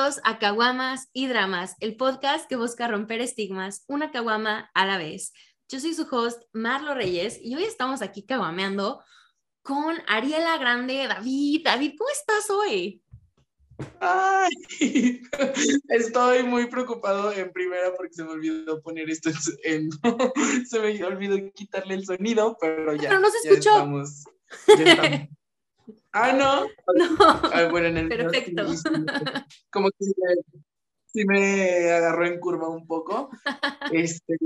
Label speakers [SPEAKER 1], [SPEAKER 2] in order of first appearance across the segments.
[SPEAKER 1] Bienvenidos a Caguamas y Dramas, el podcast que busca romper estigmas, una caguama a la vez. Yo soy su host, Marlo Reyes, y hoy estamos aquí caguameando con Ariela Grande. David, David, ¿cómo estás hoy?
[SPEAKER 2] Ay, estoy muy preocupado en primera porque se me olvidó poner esto en, se me olvidó quitarle el sonido, pero ya.
[SPEAKER 1] Pero no se escuchó.
[SPEAKER 2] Ya estamos, ya estamos. Ah, no.
[SPEAKER 1] No.
[SPEAKER 2] Ah, bueno, en el
[SPEAKER 1] Perfecto.
[SPEAKER 2] como que sí me, agarró en curva un poco. Este,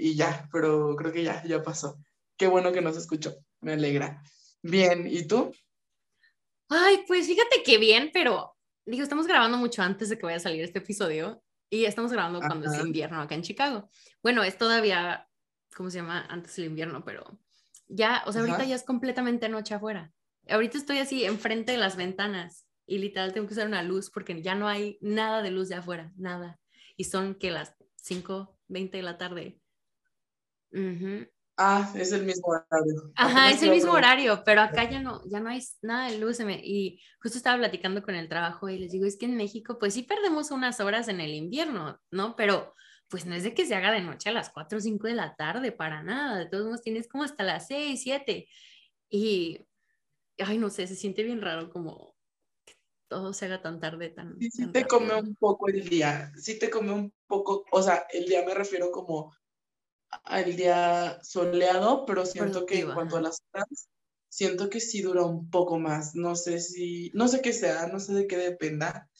[SPEAKER 2] y ya, pero creo que ya, ya pasó. Qué bueno que nos escuchó. Me alegra. Bien, ¿y tú?
[SPEAKER 1] Ay, pues fíjate que bien, pero digo, estamos grabando mucho antes de que vaya a salir este episodio y estamos grabando cuando es
[SPEAKER 2] Ajá.
[SPEAKER 1] invierno acá en Chicago. Bueno, es todavía, ¿cómo se llama? Antes del invierno, pero ya, o sea, ahorita
[SPEAKER 2] Ajá.
[SPEAKER 1] ya es completamente noche afuera. Ahorita estoy así enfrente de las ventanas y literal tengo que usar una luz porque ya no hay nada de luz de afuera, nada. Y son que las 5, 20 de la tarde.
[SPEAKER 2] Ah, es el mismo horario.
[SPEAKER 1] Ajá, es el mismo horario, pero acá ya no, ya no hay nada de luz. Y justo estaba platicando con el trabajo y les digo, es que en México, pues sí perdemos unas horas en el invierno, ¿no? Pero pues no es de que se haga de noche a las 4 o 5 de la tarde, para nada. De todos modos, tienes como hasta las 6, 7. Y, ay, no sé, se siente bien raro como que todo se haga tan tarde, tan,
[SPEAKER 2] Sí, sí
[SPEAKER 1] tan
[SPEAKER 2] te come
[SPEAKER 1] rápido.
[SPEAKER 2] un poco el día, sí te come un poco, o sea, el día me refiero como al día soleado, pero siento que en cuanto a las horas, siento que sí dura un poco más, no sé si, no sé qué sea, no sé de qué dependa,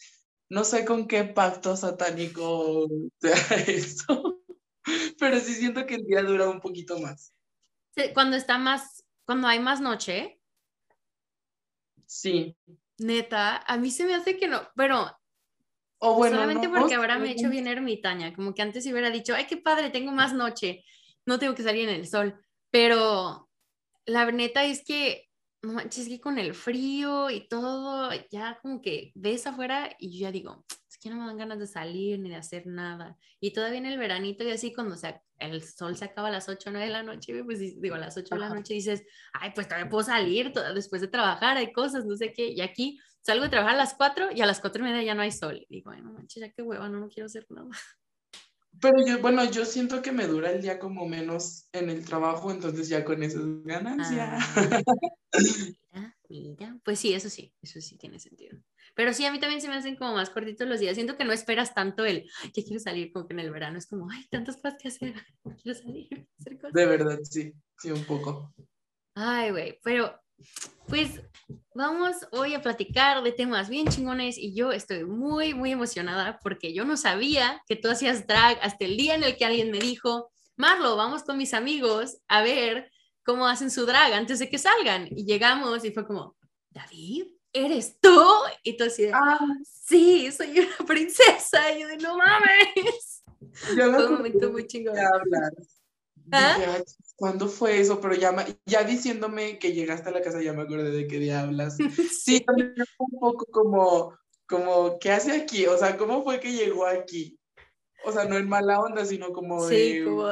[SPEAKER 2] no sé con qué pacto satánico sea eso, pero sí siento que el día dura un poquito más,
[SPEAKER 1] Cuando está más, cuando hay más noche,
[SPEAKER 2] sí,
[SPEAKER 1] neta, a mí se me hace que no, pero
[SPEAKER 2] o bueno,
[SPEAKER 1] Solamente
[SPEAKER 2] no,
[SPEAKER 1] porque ahora me he hecho bien ermitaña, como que antes hubiera dicho, ay, qué padre, tengo más noche, no tengo que salir en el sol, pero la neta es que, no manches, que con el frío y todo, ya como que ves afuera y yo ya digo, que no me dan ganas de salir ni de hacer nada. Y todavía en el veranito y así cuando se, el sol se acaba a las 8 o 9 de la noche, pues di- digo, a las 8 de la noche dices, ay, pues todavía puedo salir después de trabajar, hay cosas, no sé qué, y aquí salgo de trabajar a las 4 y a las 4 y media ya no hay sol. Y digo, ay, no manches, ya qué hueva, no, no quiero hacer nada.
[SPEAKER 2] Pero yo, bueno, yo siento que me dura el día como menos en el trabajo, entonces ya con eso es ganancia.
[SPEAKER 1] Ah, mira, mira. Pues sí, eso sí, eso sí tiene sentido. Pero sí, a mí también se me hacen como más cortitos los días. Siento que no esperas tanto el, "Ay, ya quiero salir, como que en el verano es como, ay, tantas cosas que hacer, quiero salir, hacer cosas.
[SPEAKER 2] De verdad, sí, sí, un poco.
[SPEAKER 1] Ay, güey, pero pues vamos hoy a platicar de temas bien chingones y yo estoy muy, muy emocionada porque yo no sabía que tú hacías drag hasta el día en el que alguien me dijo, Marlo, vamos con mis amigos a ver cómo hacen su drag antes de que salgan. Y llegamos y fue como, David, ¿eres tú? Y tú así de,
[SPEAKER 2] Ah,
[SPEAKER 1] sí, soy una princesa. Y yo de, no mames.
[SPEAKER 2] ya me
[SPEAKER 1] Fue un momento muy chingón. ¿Ah?
[SPEAKER 2] Dije, "Ay, ¿cuándo fue eso? Pero ya, ya diciéndome que llegaste a la casa ya me acordé de qué día hablas. Sí, también fue un poco como, como, ¿qué hace aquí? O sea, ¿cómo fue que llegó aquí? O sea, no en mala onda, sino como
[SPEAKER 1] Sí,
[SPEAKER 2] de...
[SPEAKER 1] como...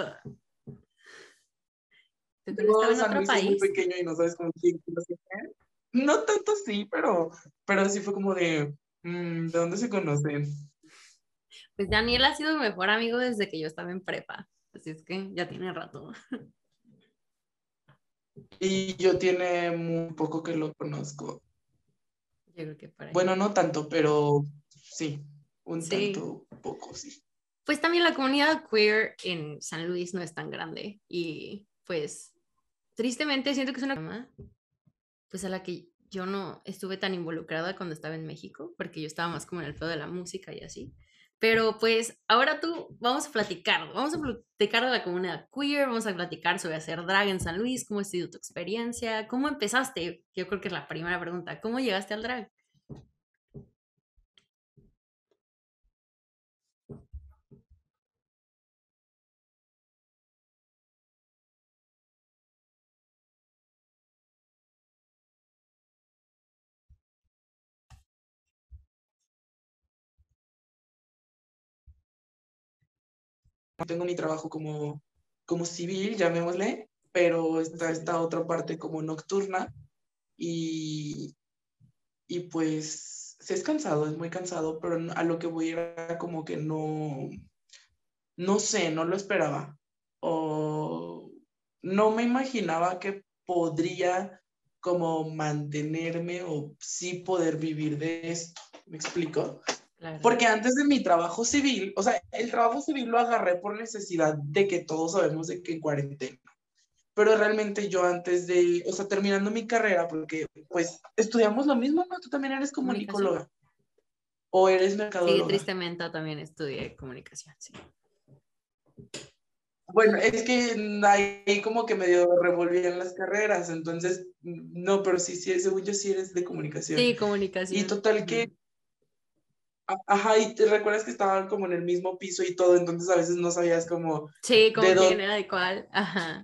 [SPEAKER 1] ¿Tú que no en otro
[SPEAKER 2] es muy
[SPEAKER 1] país?
[SPEAKER 2] pequeño y no sabes con quién, no sé qué. No tanto sí, pero, pero sí fue como de, mm, ¿de dónde se conocen?
[SPEAKER 1] Pues Daniel ha sido mi mejor amigo desde que yo estaba en prepa. Así es que ya tiene rato.
[SPEAKER 2] Y yo tiene muy poco que lo conozco.
[SPEAKER 1] Yo creo que.
[SPEAKER 2] Bueno, no tanto, pero sí, un
[SPEAKER 1] Sí.
[SPEAKER 2] tanto poco, sí.
[SPEAKER 1] Pues también la comunidad queer en San Luis no es tan grande. Y pues tristemente siento que es una pues a la que yo no estuve tan involucrada cuando estaba en México, porque yo estaba más como en el pedo de la música y así. Pero pues ahora tú vamos a platicar, vamos a platicar de la comunidad queer, vamos a platicar sobre hacer drag en San Luis, cómo ha sido tu experiencia, cómo empezaste, yo creo que es la primera pregunta, ¿cómo llegaste al drag?
[SPEAKER 2] Tengo mi trabajo como, como civil, llamémosle, pero está esta otra parte como nocturna y, y pues sí es cansado, es muy cansado, pero a lo que voy era como que no, no sé, no lo esperaba. O no me imaginaba que podría como mantenerme o sí poder vivir de esto. ¿Me explico? Porque antes de mi trabajo civil, o sea, el trabajo civil lo agarré por necesidad de que todos sabemos de que en cuarentena. Pero realmente yo antes de, o sea, terminando mi carrera, porque pues estudiamos lo mismo, ¿no? Tú también eres comunicóloga. ¿O eres mercadóloga?
[SPEAKER 1] Sí, tristemente también estudié comunicación, sí.
[SPEAKER 2] Bueno, es que ahí como que medio revolvían las carreras, entonces, no, pero sí, sí, según yo sí eres de comunicación.
[SPEAKER 1] Sí, comunicación.
[SPEAKER 2] Y total que, ajá, y te recuerdas que estaban como en el mismo piso y todo, entonces a veces no sabías como...
[SPEAKER 1] Sí, como quién era de cuál, ajá.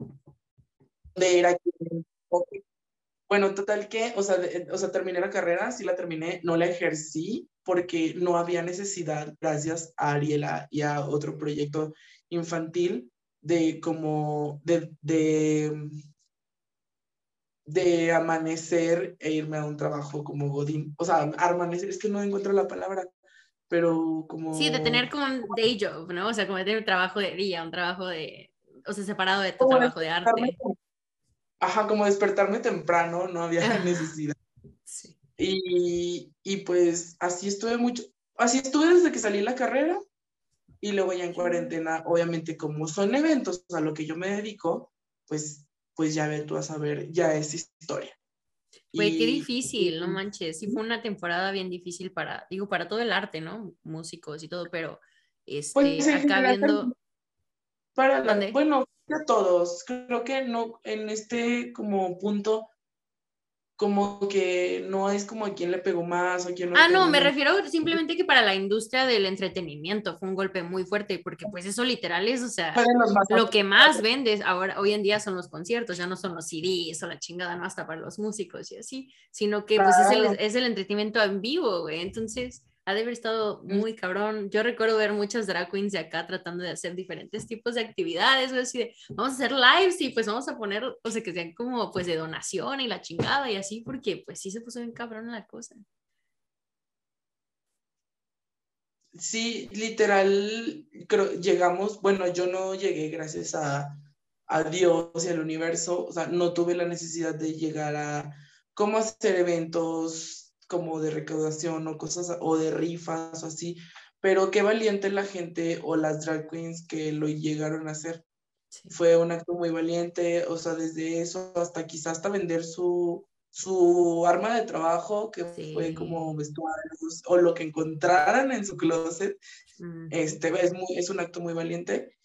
[SPEAKER 2] De era Bueno, total que, o sea, o sea, terminé la carrera, sí la terminé, no la ejercí porque no había necesidad, gracias a Ariela y a otro proyecto infantil, de como de, de, amanecer e irme a un trabajo como Godín. O sea, amanecer, es que no encuentro la palabra, pero como...
[SPEAKER 1] Sí, de tener como un day job, ¿no? O sea, como de tener un trabajo de día, un trabajo de, o sea, separado de tu trabajo de arte.
[SPEAKER 2] Ajá, como despertarme temprano, no había necesidad. Sí. Y, y pues así estuve mucho, así estuve desde que salí la carrera y luego ya en cuarentena, obviamente como son eventos a lo que yo me dedico, pues, pues ya ve tú a saber, ya es historia.
[SPEAKER 1] Güey, qué difícil, no manches. Sí fue una temporada bien difícil para, digo, para todo el arte, ¿no? Músicos y todo, pero este, pues, acá viendo...
[SPEAKER 2] Para bueno, a todos. Creo que no, en este como punto como que no es como a quién le pegó más o quién
[SPEAKER 1] no. Ah, no, me refiero simplemente que para la industria del entretenimiento fue un golpe muy fuerte, porque pues eso literal es, o sea, lo que más vendes ahora, hoy en día son los conciertos, ya no son los CDs o la chingada, no hasta para los músicos y así, sino que pues es el, es el entretenimiento en vivo, güey, entonces ha de haber estado muy cabrón. Yo recuerdo ver muchas drag queens de acá tratando de hacer diferentes tipos de actividades, o así de, vamos a hacer lives y pues vamos a poner, o sea, que sean como pues de donación y la chingada y así, porque pues sí se puso bien cabrón la cosa.
[SPEAKER 2] Sí, literal, creo, llegamos, bueno, yo no llegué gracias a, a Dios y al universo, o sea, no tuve la necesidad de llegar a cómo hacer eventos como de recaudación o cosas, o de rifas o así, pero qué valiente la gente o las drag queens que lo llegaron a hacer. Fue un acto muy valiente, o sea, desde eso hasta quizás hasta vender su, su arma de trabajo, que fue como vestuarios o lo que encontraran en su closet, este, es, muy, es un acto muy valiente.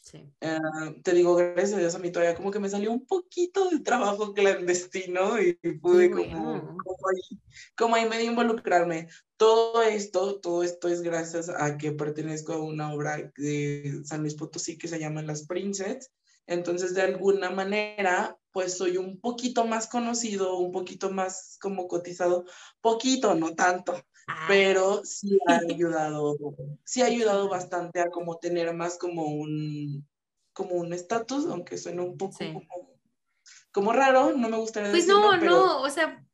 [SPEAKER 2] Ah, te digo, gracias a Dios a mí todavía como que me salió un poquito de trabajo clandestino y pude como, como, ahí, como ahí medio involucrarme. Todo esto, todo esto es gracias a que pertenezco a una obra de San Luis Potosí que se llama Las Princess. Entonces, de alguna manera, pues soy un poquito más conocido, un poquito más como cotizado, poquito, no tanto, ah. pero sí ha ayudado, sí ha ayudado bastante a como tener más como un, como un estatus, aunque suena un poco como, raro, no me gustaría
[SPEAKER 1] Pues no, no, o sea,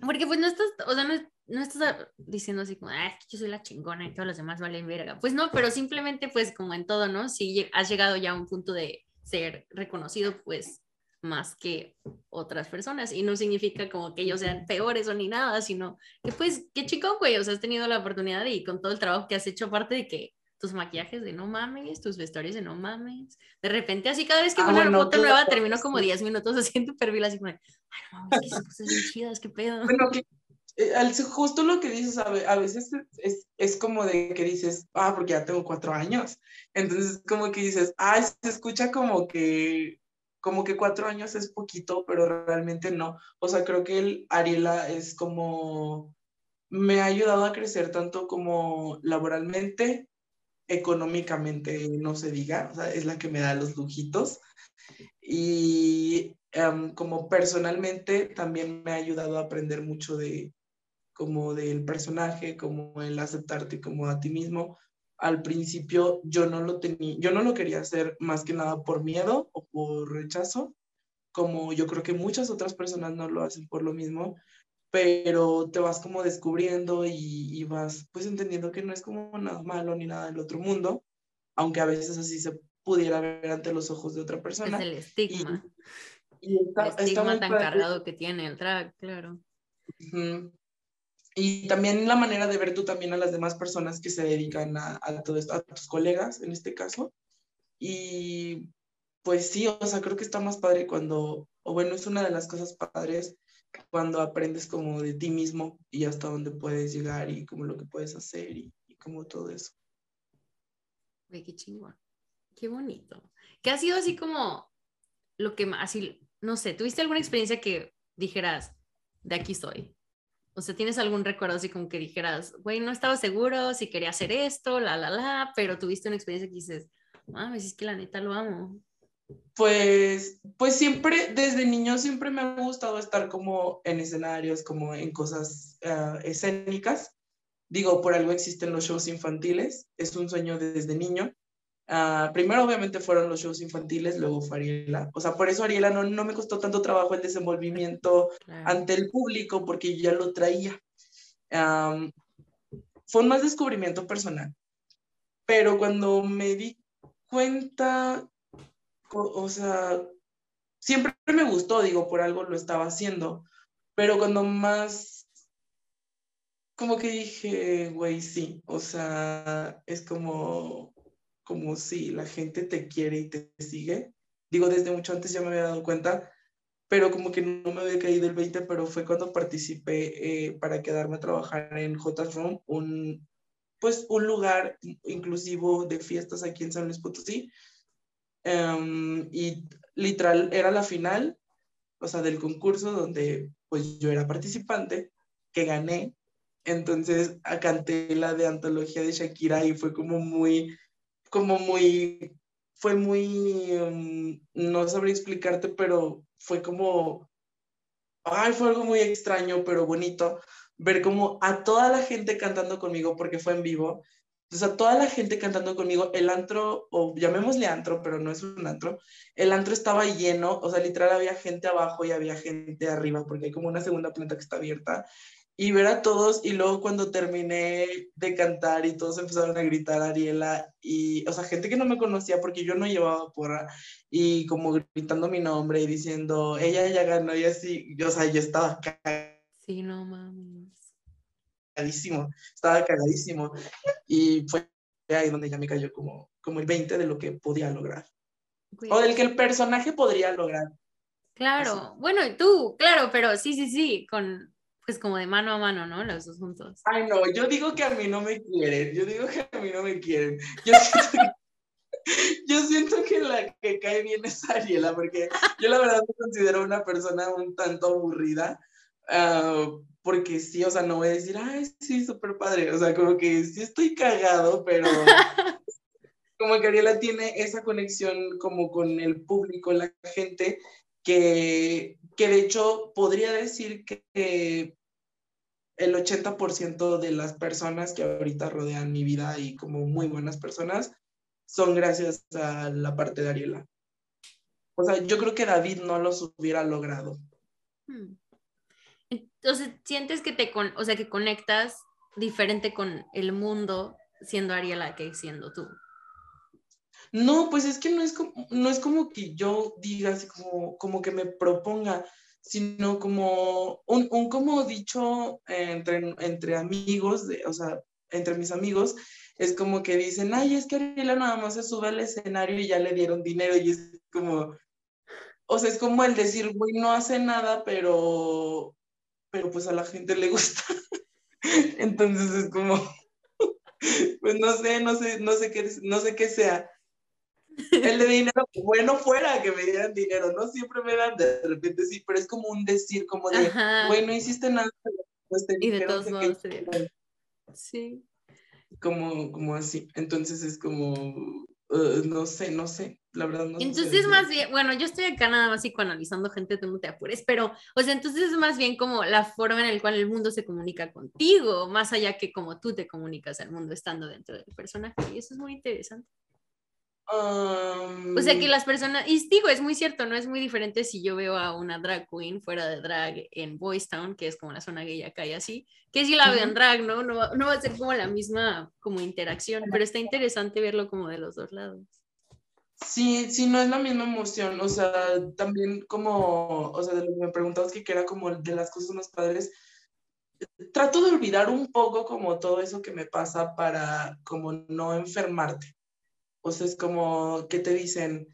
[SPEAKER 1] porque pues no estás, o sea, no, no estás diciendo así como, ah, yo soy la chingona y todos los demás valen verga. Pues no, pero simplemente pues como en todo, ¿no? Si has llegado ya a un punto de ser reconocido, pues más que otras personas y no significa como que ellos sean peores o ni nada, sino que pues qué chico, güey, o sea, has tenido la oportunidad y con todo el trabajo que has hecho, aparte de que tus maquillajes de no mames, tus vestuarios de no mames, de repente así cada vez que ah, una foto nueva termino como 10 minutos haciendo perfil así como, ay no mames, esas cosas bien chidas, qué pedo.
[SPEAKER 2] Bueno, que, eh, justo lo que dices, a veces es, es, como de que dices, ah, porque ya tengo cuatro años, entonces como que dices, ah, se escucha como que como que cuatro años es poquito, pero realmente no. O sea, creo que el Ariela es como, me ha ayudado a crecer tanto como laboralmente, económicamente, no se diga, o sea, es la que me da los lujitos. Y em, como personalmente también me ha ayudado a aprender mucho de como del personaje, como el aceptarte como a ti mismo, al principio yo no lo tenía, yo no lo quería hacer más que nada por miedo o por rechazo, como yo creo que muchas otras personas no lo hacen por lo mismo, pero te vas como descubriendo y, vas pues entendiendo que no es como nada malo ni nada del otro mundo, aunque a veces así se pudiera ver ante los ojos de otra persona.
[SPEAKER 1] Es el estigma. Y, el estigma tan cargado que tiene el drag, claro.
[SPEAKER 2] Y también la manera de ver tú también a las demás personas que se dedican a, todo esto, a tus colegas en este caso. Y pues sí, o sea, creo que está más padre cuando, o bueno, es una de las cosas padres cuando aprendes como de ti mismo y hasta dónde puedes llegar y como lo que puedes hacer y, como todo eso.
[SPEAKER 1] Güey, qué chingón. Qué bonito. ¿Qué ha sido así como lo que así, no sé, ¿tuviste alguna experiencia que dijeras, de aquí soy? O sea, ¿tienes algún recuerdo así como que dijeras, güey, no estaba seguro si quería hacer esto, la, la, la, pero tuviste una experiencia que dices, mames, es que la neta lo amo?
[SPEAKER 2] Pues, pues siempre, desde niño siempre me ha gustado estar como en escenarios, como en cosas ah, escénicas. Digo, por algo existen los shows infantiles, es un sueño desde niño. Ah, primero obviamente fueron los shows infantiles, luego fue Ariela. O sea, por eso Ariela no, no me costó tanto trabajo el desenvolvimiento ante el público, porque ya lo traía. fue un más descubrimiento personal. Pero cuando me di cuenta o sea, siempre me gustó, digo, por algo lo estaba haciendo, pero cuando más, como que dije, güey, sí, o sea, es como, como si la gente te quiere y te sigue. Digo, desde mucho antes ya me había dado cuenta, pero como que no me había caído el 20, pero fue cuando participé eh, para quedarme a trabajar en J Room, un, pues un lugar inclusivo de fiestas aquí en San Luis Potosí, Em, y literal era la final, o sea, del concurso donde pues yo era participante, que gané. Entonces canté la de antología de Shakira y fue como muy, como muy, fue muy, em, no sabría explicarte, pero fue como, ay, fue algo muy extraño, pero bonito, ver como a toda la gente cantando conmigo porque fue en vivo. O sea, toda la gente cantando conmigo, el antro, o llamémosle antro, pero no es un antro, el antro estaba lleno, o sea, literal había gente abajo y había gente arriba, porque hay como una segunda planta que está abierta, y ver a todos, y luego cuando terminé de cantar y todos empezaron a gritar Ariela, y, o sea, gente que no me conocía porque yo no llevaba porra, y como gritando mi nombre y diciendo, ella ya ganó, y así, o sea, yo estaba
[SPEAKER 1] Sí, no mames
[SPEAKER 2] cagadísimo, estaba cagadísimo. Y fue ahí donde ya me cayó como, como el 20 de lo que podía lograr. O del que el personaje podría lograr.
[SPEAKER 1] Claro, bueno, y tú, claro, pero sí, sí, sí, con, pues como de mano a mano, ¿no? Los dos juntos.
[SPEAKER 2] Ay, no, yo digo que a mí no me quieren, yo digo que a mí no me quieren. Yo siento que, yo siento que la que cae bien es Ariela, porque yo la verdad me considero una persona un tanto aburrida, uh, porque sí, o sea, no voy a decir, ay, sí, súper padre, o sea, como que sí estoy cagado, pero como que Ariela tiene esa conexión como con el público, la gente, que, que de hecho podría decir que el 80% de las personas que ahorita rodean mi vida y como muy buenas personas son gracias a la parte de Ariela. O sea, yo creo que David no los hubiera logrado. Hmm.
[SPEAKER 1] Entonces, sientes que te, con, o sea, que conectas diferente con el mundo siendo Ariela que siendo tú.
[SPEAKER 2] No, pues es que no es como, no es como que yo diga así como, como que me proponga, sino como un, un como dicho entre, entre amigos, o sea, entre mis amigos, es como que dicen, ay, es que Ariela nada más se sube al escenario y ya le dieron dinero y es como, o sea, es como el decir, güey, no hace nada, pero pero pues a la gente le gusta. Entonces es como, pues no sé, no sé, no sé qué, no sé qué sea. El de dinero, bueno fuera que me dieran dinero, no siempre me dan, de repente sí, pero es como un decir, como de, bueno, no hiciste nada,
[SPEAKER 1] pues te y de todos modos, sí.
[SPEAKER 2] Como, como así, entonces es como, uh, no sé, no sé, la verdad no
[SPEAKER 1] Entonces es más bien, bueno, yo estoy acá nada más psicoanalizando gente, tú no te apures, pero, o sea, entonces es más bien como la forma en la cual el mundo se comunica contigo, más allá que como tú te comunicas al mundo estando dentro del personaje, y eso es muy interesante. O sea que las personas, y digo, es muy cierto, no es muy diferente si yo veo a una drag queen fuera de drag en Boys Town, que es como la zona gay acá y así, que si la veo en drag, ¿no? No va, no va a ser como la misma como interacción, pero está interesante verlo como de los dos lados.
[SPEAKER 2] Sí, sí, no es la misma emoción, o sea, también como, o sea, de lo que me preguntabas que era como de las cosas más padres, trato de olvidar un poco como todo eso que me pasa para como no enfermarte. O sea, es como que te dicen,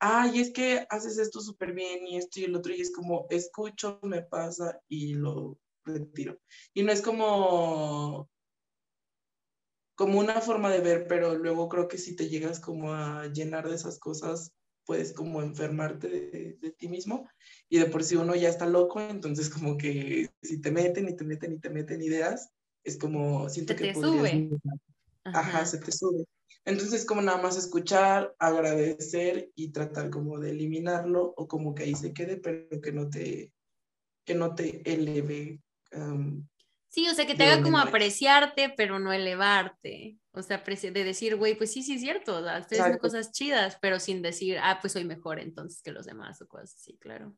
[SPEAKER 2] ay, es que haces esto súper bien y esto y el otro, y es como, escucho, me pasa y lo retiro. Y no es como, como una forma de ver, pero luego creo que si te llegas como a llenar de esas cosas, puedes como enfermarte de, ti mismo y de por sí uno ya está loco, entonces como que si te meten y te meten y te meten ideas, es como siento que
[SPEAKER 1] te sube.
[SPEAKER 2] Ajá, se te sube. Entonces, como nada más escuchar, agradecer y tratar como de eliminarlo o como que ahí se quede, pero que no te, que no te eleve.
[SPEAKER 1] sí, o sea, que te haga como apreciarte, pero no elevarte. O sea, de decir, güey, pues sí, sí es cierto, estoy haciendo cosas chidas, pero sin decir, ah, pues soy mejor entonces que los demás o cosas así, claro.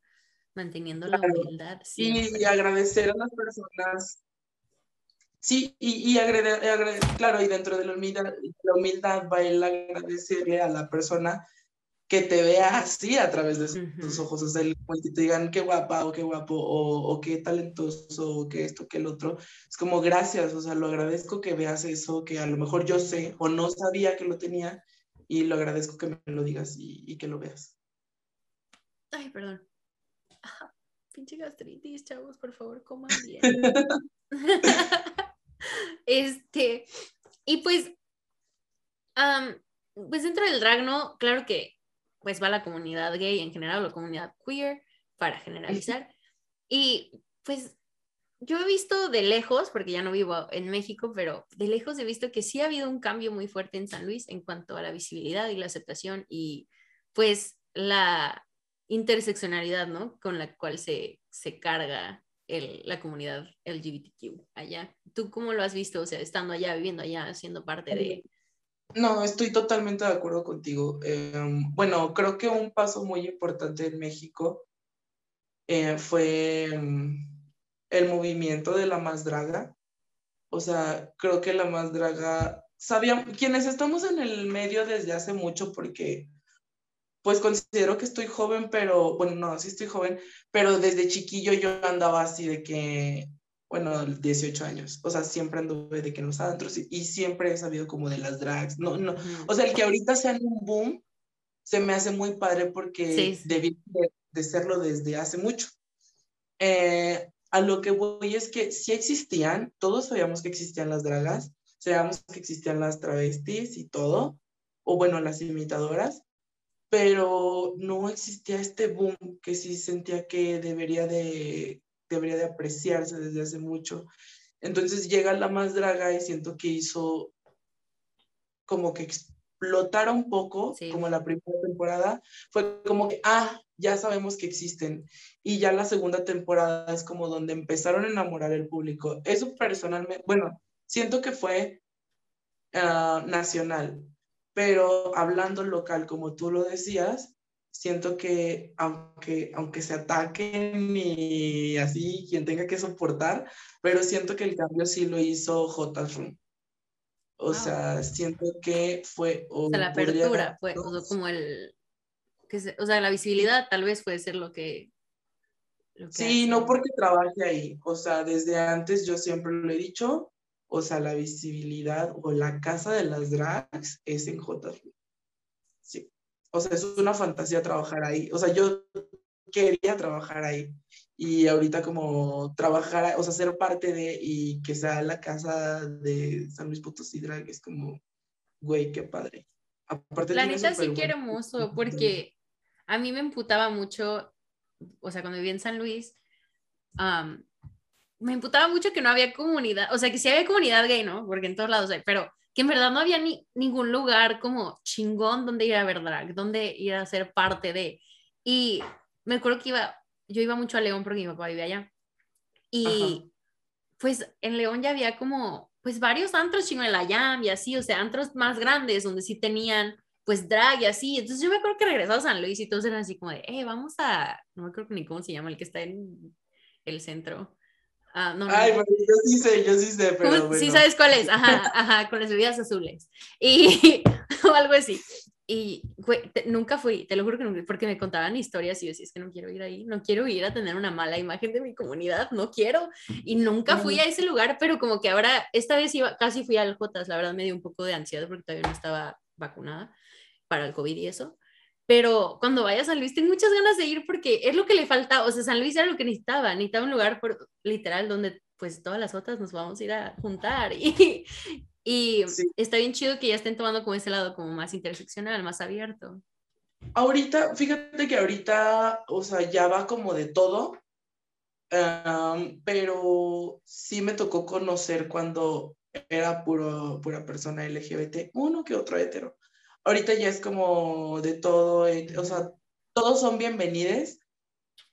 [SPEAKER 1] Manteniendo la humildad.
[SPEAKER 2] Y agradecer a las personas Sí, y, y claro, y dentro de la humildad, la humildad va el agradecerle a la persona que te vea así a través de sus ojos, o sea, el, que te digan qué guapa o qué guapo o, o, qué talentoso o qué esto, qué el otro, es como gracias, o sea, lo agradezco que veas eso, que a lo mejor yo sé o no sabía que lo tenía y lo agradezco que me lo digas y, y que lo veas.
[SPEAKER 1] Ay, perdón. pinche gastritis, chavos, por favor, coman bien. Este, y pues, pues dentro del drag, ¿no? Claro que pues va la comunidad gay en general, la comunidad queer, para generalizar. Y pues yo he visto de lejos, porque ya no vivo en México, pero de lejos he visto que sí ha habido un cambio muy fuerte en San Luis en cuanto a la visibilidad y la aceptación y pues la interseccionalidad, ¿no? Con la cual se, se carga la comunidad LGBTQ allá. ¿Tú cómo lo has visto? O sea, estando allá, viviendo allá, siendo parte de...
[SPEAKER 2] No, estoy totalmente de acuerdo contigo. Em, bueno, creo que un paso muy importante en México eh, fue em, el movimiento de la más draga. O sea, creo que la más draga, sabíamos, quienes estamos en el medio desde hace mucho, porque pues considero que estoy joven, pero, bueno, no, sí estoy joven, pero desde chiquillo yo andaba así de que, bueno, 18 años, o sea, siempre anduve de que los antros y, y siempre he sabido como de las drags, no, no, o sea, el que ahorita sea un boom, se me hace muy padre porque debí de, serlo desde hace mucho. Eh, a lo que voy es que sí existían, todos sabíamos que existían las dragas, sabíamos que existían las travestis y todo, o bueno, las imitadoras, pero no existía este boom que sí sentía que debería de, debería de apreciarse desde hace mucho. Entonces llega la más draga y siento que hizo como que explotara un poco, como la primera temporada, fue como que, ah, ya sabemos que existen. Y ya la segunda temporada es como donde empezaron a enamorar el público. Eso personalmente, bueno, siento que fue ah, nacional, pero hablando local, como tú lo decías, siento que aunque, aunque se ataquen y así, quien tenga que soportar, pero siento que el cambio sí lo hizo J. Room. O sea, siento que fue...
[SPEAKER 1] O, sea, la apertura fue como el... Que o sea, la visibilidad tal vez puede ser lo que...
[SPEAKER 2] sí, no porque trabaje ahí. O sea, desde antes yo siempre lo he dicho, o sea, la visibilidad o la casa de las drags es en J. Sí. O sea, es una fantasía trabajar ahí. O sea, yo quería trabajar ahí. Y ahorita como trabajar, o sea, ser parte de y que sea la casa de San Luis Potosí Drag es como, güey, qué padre.
[SPEAKER 1] Aparte la neta sí que hermoso, porque a mí me emputaba mucho, o sea, cuando vivía en San Luis, me imputaba mucho que no había comunidad, o sea, que sí había comunidad gay, ¿no? Porque en todos lados hay, pero que en verdad no había ni, ningún lugar como chingón donde ir a ver drag, donde ir a ser parte de. Y me acuerdo que iba, yo iba mucho a León porque mi papá vivía allá. Y pues en León ya había como, pues varios antros chino de la Yam y así, o sea, antros más grandes donde sí tenían pues drag y así. Entonces yo me acuerdo que regresaba a San Luis y todos eran así como de, eh, vamos a, no me acuerdo ni cómo se llama, el que está en el centro. Ah, no, no,
[SPEAKER 2] Ay,
[SPEAKER 1] no.
[SPEAKER 2] yo sí sé, yo sí sé, pero
[SPEAKER 1] ¿Cómo-
[SPEAKER 2] bueno.
[SPEAKER 1] Sí sabes cuál es, ajá, ajá, con las bebidas azules. Y o algo así. Y güey, te- nunca fui, te lo juro que nunca, porque me contaban historias y yo decía, es que no quiero ir ahí, no quiero ir a tener una mala imagen de mi comunidad, no quiero. Y nunca fui a ese lugar, pero como que ahora, esta vez iba, casi fui al Jotas, la verdad me dio un poco de ansiedad porque todavía no estaba vacunada para el COVID y eso. Pero cuando vaya a San Luis, tengo muchas ganas de ir porque es lo que le falta. O sea, San Luis era lo que necesitaba. Necesitaba un lugar por, literal donde pues todas las otras nos vamos a ir a juntar. Y, y
[SPEAKER 2] Sí.
[SPEAKER 1] está bien chido que ya estén tomando como ese lado como más interseccional, más abierto.
[SPEAKER 2] Ahorita, fíjate que ahorita, o sea, ya va como de todo, am, pero sí me tocó conocer cuando era puro, pura persona LGBT, uno que otro hetero. Ahorita ya es como de todo, eh, o sea, todos son bienvenidos,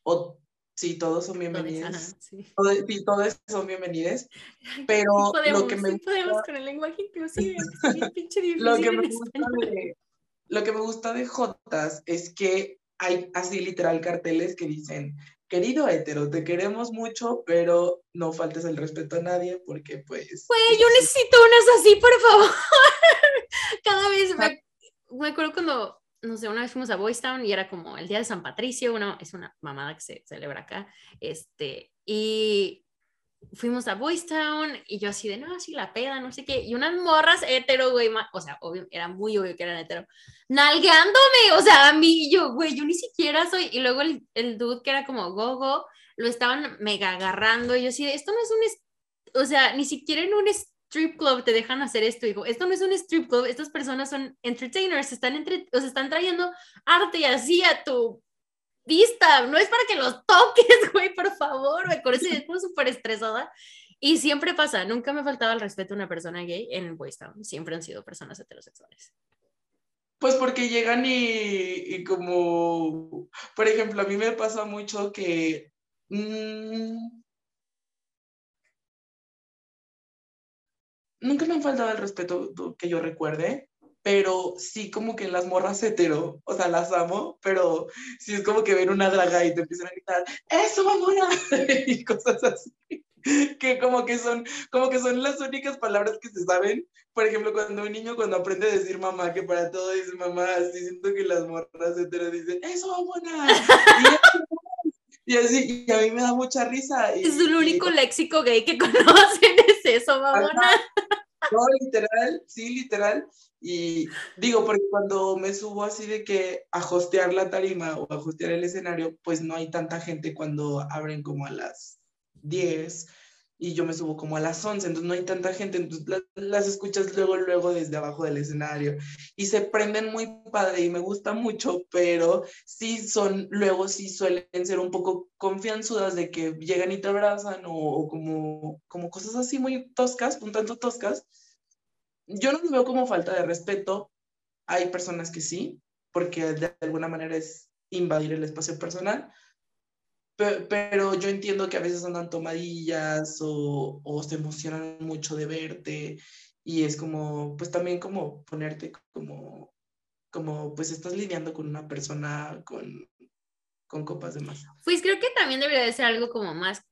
[SPEAKER 2] o sí, todos son bienvenidos,
[SPEAKER 1] sí.
[SPEAKER 2] todos, sí, todos son bienvenidos, pero
[SPEAKER 1] Sí podemos,
[SPEAKER 2] lo que me
[SPEAKER 1] podemos
[SPEAKER 2] gusta-
[SPEAKER 1] con el lenguaje inclusive. Es bien pinche difícil
[SPEAKER 2] lo que me gusta de, lo que me gusta de Jotas es que hay así literal carteles que dicen, querido hetero, te queremos mucho, pero no faltes el respeto a nadie porque pues...
[SPEAKER 1] Güey, yo necesito unas así, por favor. Cada vez me, me acuerdo cuando, no sé, una vez fuimos a Boys Town y era como el día de San Patricio, una, es una mamada que se celebra acá, este, y fuimos a Boys Town y yo así de, no, así la peda, no sé qué, y unas morras hetero, güey, o sea, obvio, era muy obvio que eran hetero, nalgueándome, o sea, a mí, yo, güey, yo ni siquiera soy, y luego el, el dude que era como gogo, lo estaban mega agarrando, y yo así de, esto no es un, o sea, ni siquiera en un strip club te dejan hacer esto, hijo, esto no es un strip club, estas personas son entertainers, están, entre, o están trayendo arte y así a tu vista, no es para que los toques, güey, por favor, me acuerdo, estoy súper estresada. Y siempre pasa, nunca me faltaba el respeto a una persona gay en Boys Town, siempre han sido personas heterosexuales.
[SPEAKER 2] Pues porque llegan y, y como, por ejemplo, a mí me pasa mucho que... mm, nunca me han faltado el respeto que yo recuerde, pero sí como que las morras hetero, o sea, las amo, pero sí es como que ven una draga y te empiezan a gritar, ¡eso, mamona! y cosas así. Que como que son, como que son las únicas palabras que se saben. Por ejemplo, cuando un niño cuando aprende a decir mamá, que para todo dice mamá, así siento que las morras hetero dicen, ¡eso, mamona! Y, y así, y a mí me da mucha risa. Y,
[SPEAKER 1] Es el
[SPEAKER 2] y-
[SPEAKER 1] único léxico gay que conocen, eso, mamona.
[SPEAKER 2] No, literal, sí, literal. Y digo, porque cuando me subo así de que a hostear la tarima o a hostear el escenario, pues no hay tanta gente cuando abren como a las 10 y yo me subo como a las 11, entonces no hay tanta gente, entonces la- las escuchas luego, luego desde abajo del escenario y se prenden muy padre y me gusta mucho, pero sí son, luego sí suelen ser un poco confianzudas de que llegan y te abrazan o, o como, como cosas así muy toscas, un tanto toscas. Yo no lo veo como falta de respeto. Hay personas que sí, porque de alguna manera es invadir el espacio personal. Pe- Pero yo entiendo que a veces andan tomadillas o, o se emocionan mucho de verte y es como, pues también como ponerte como, como pues estás lidiando con una persona con, con copas de más.
[SPEAKER 1] Pues creo que también debería de ser algo como más,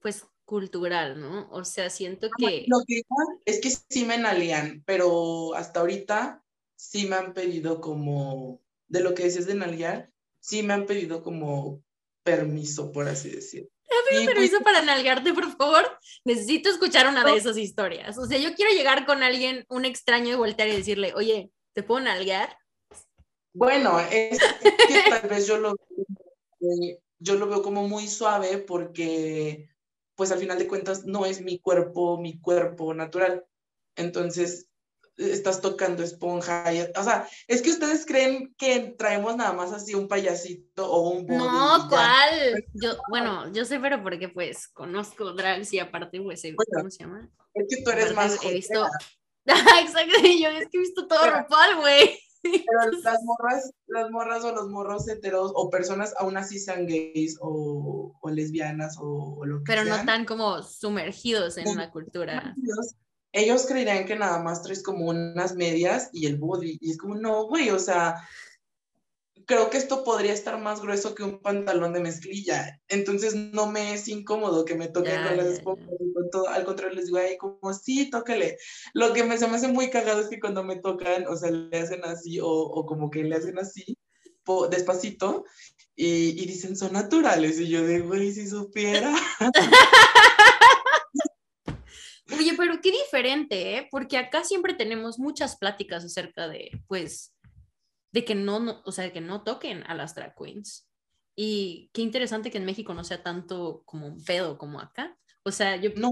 [SPEAKER 1] pues, cultural, ¿no? O sea, siento que...
[SPEAKER 2] Lo que es que sí me nalían, pero hasta ahorita sí me han pedido como, de lo que decías de nalguear, sí me han pedido como permiso, por así decir. Y, pues,
[SPEAKER 1] permiso para nalgarte, por favor. Necesito escuchar una de esas historias. O sea, yo quiero llegar con alguien, un extraño, y voltear y decirle, oye, ¿te puedo nalguear?
[SPEAKER 2] Bueno, es que tal vez yo lo, eh, yo lo veo como muy suave porque, pues al final de cuentas, no es mi cuerpo, mi cuerpo natural. Entonces, estás tocando esponja. y- o sea, es que ustedes creen que traemos nada más así un payasito o un body
[SPEAKER 1] No. ¿cuál? Yo, bueno, yo sé, pero porque pues conozco drags y aparte, pues,
[SPEAKER 2] Bueno,
[SPEAKER 1] ¿cómo se llama?
[SPEAKER 2] Es que tú eres
[SPEAKER 1] Aparte,
[SPEAKER 2] más
[SPEAKER 1] He visto... Exacto, y yo es que he visto todo RuPaul, güey.
[SPEAKER 2] pero las morras, las morras o los morros heteros o personas aún así sean gays o, o lesbianas o, o lo que
[SPEAKER 1] Pero no tan como sumergidos en una cultura.
[SPEAKER 2] Dios, ellos creerían que nada más traes como unas medias y el body. Y es como, no, güey, o sea, creo que esto podría estar más grueso que un pantalón de mezclilla. Entonces no me es incómodo que me toquen con las esponjas. Al contrario, les digo, ay, como sí, tóquele. Lo que me, se me hace muy cagado es que cuando me tocan, o sea, le hacen así, o, o como que le hacen así, despacito, y, y, dicen, son naturales. Y yo digo, güey, si supiera.
[SPEAKER 1] Oye, pero qué diferente, ¿eh? Porque acá siempre tenemos muchas pláticas acerca de, pues, de que no, o sea, que no toquen a las drag queens. Y qué interesante que en México no sea tanto como un pedo como acá. O sea, yo...
[SPEAKER 2] No,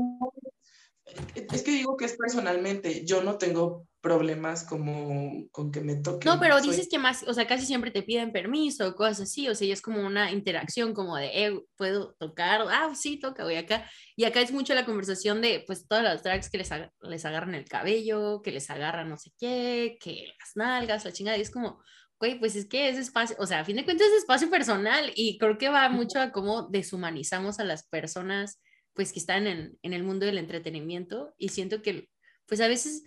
[SPEAKER 2] es que digo que es personalmente, yo no tengo problemas como con que me toquen.
[SPEAKER 1] No, pero dices que más, o sea, casi siempre te piden permiso o cosas así, o sea, y es como una interacción como de, eh, puedo tocar, ah, sí, toca, voy acá. Y acá es mucho la conversación de, pues, todas las drags que les, les agarran el cabello, que les agarran no sé qué, que las nalgas, la chingada, y es como, güey, pues es que es espacio, o sea, a fin de cuentas es espacio personal y creo que va mucho a cómo deshumanizamos a las personas, pues, que están en, en el mundo del entretenimiento y siento que, pues, a veces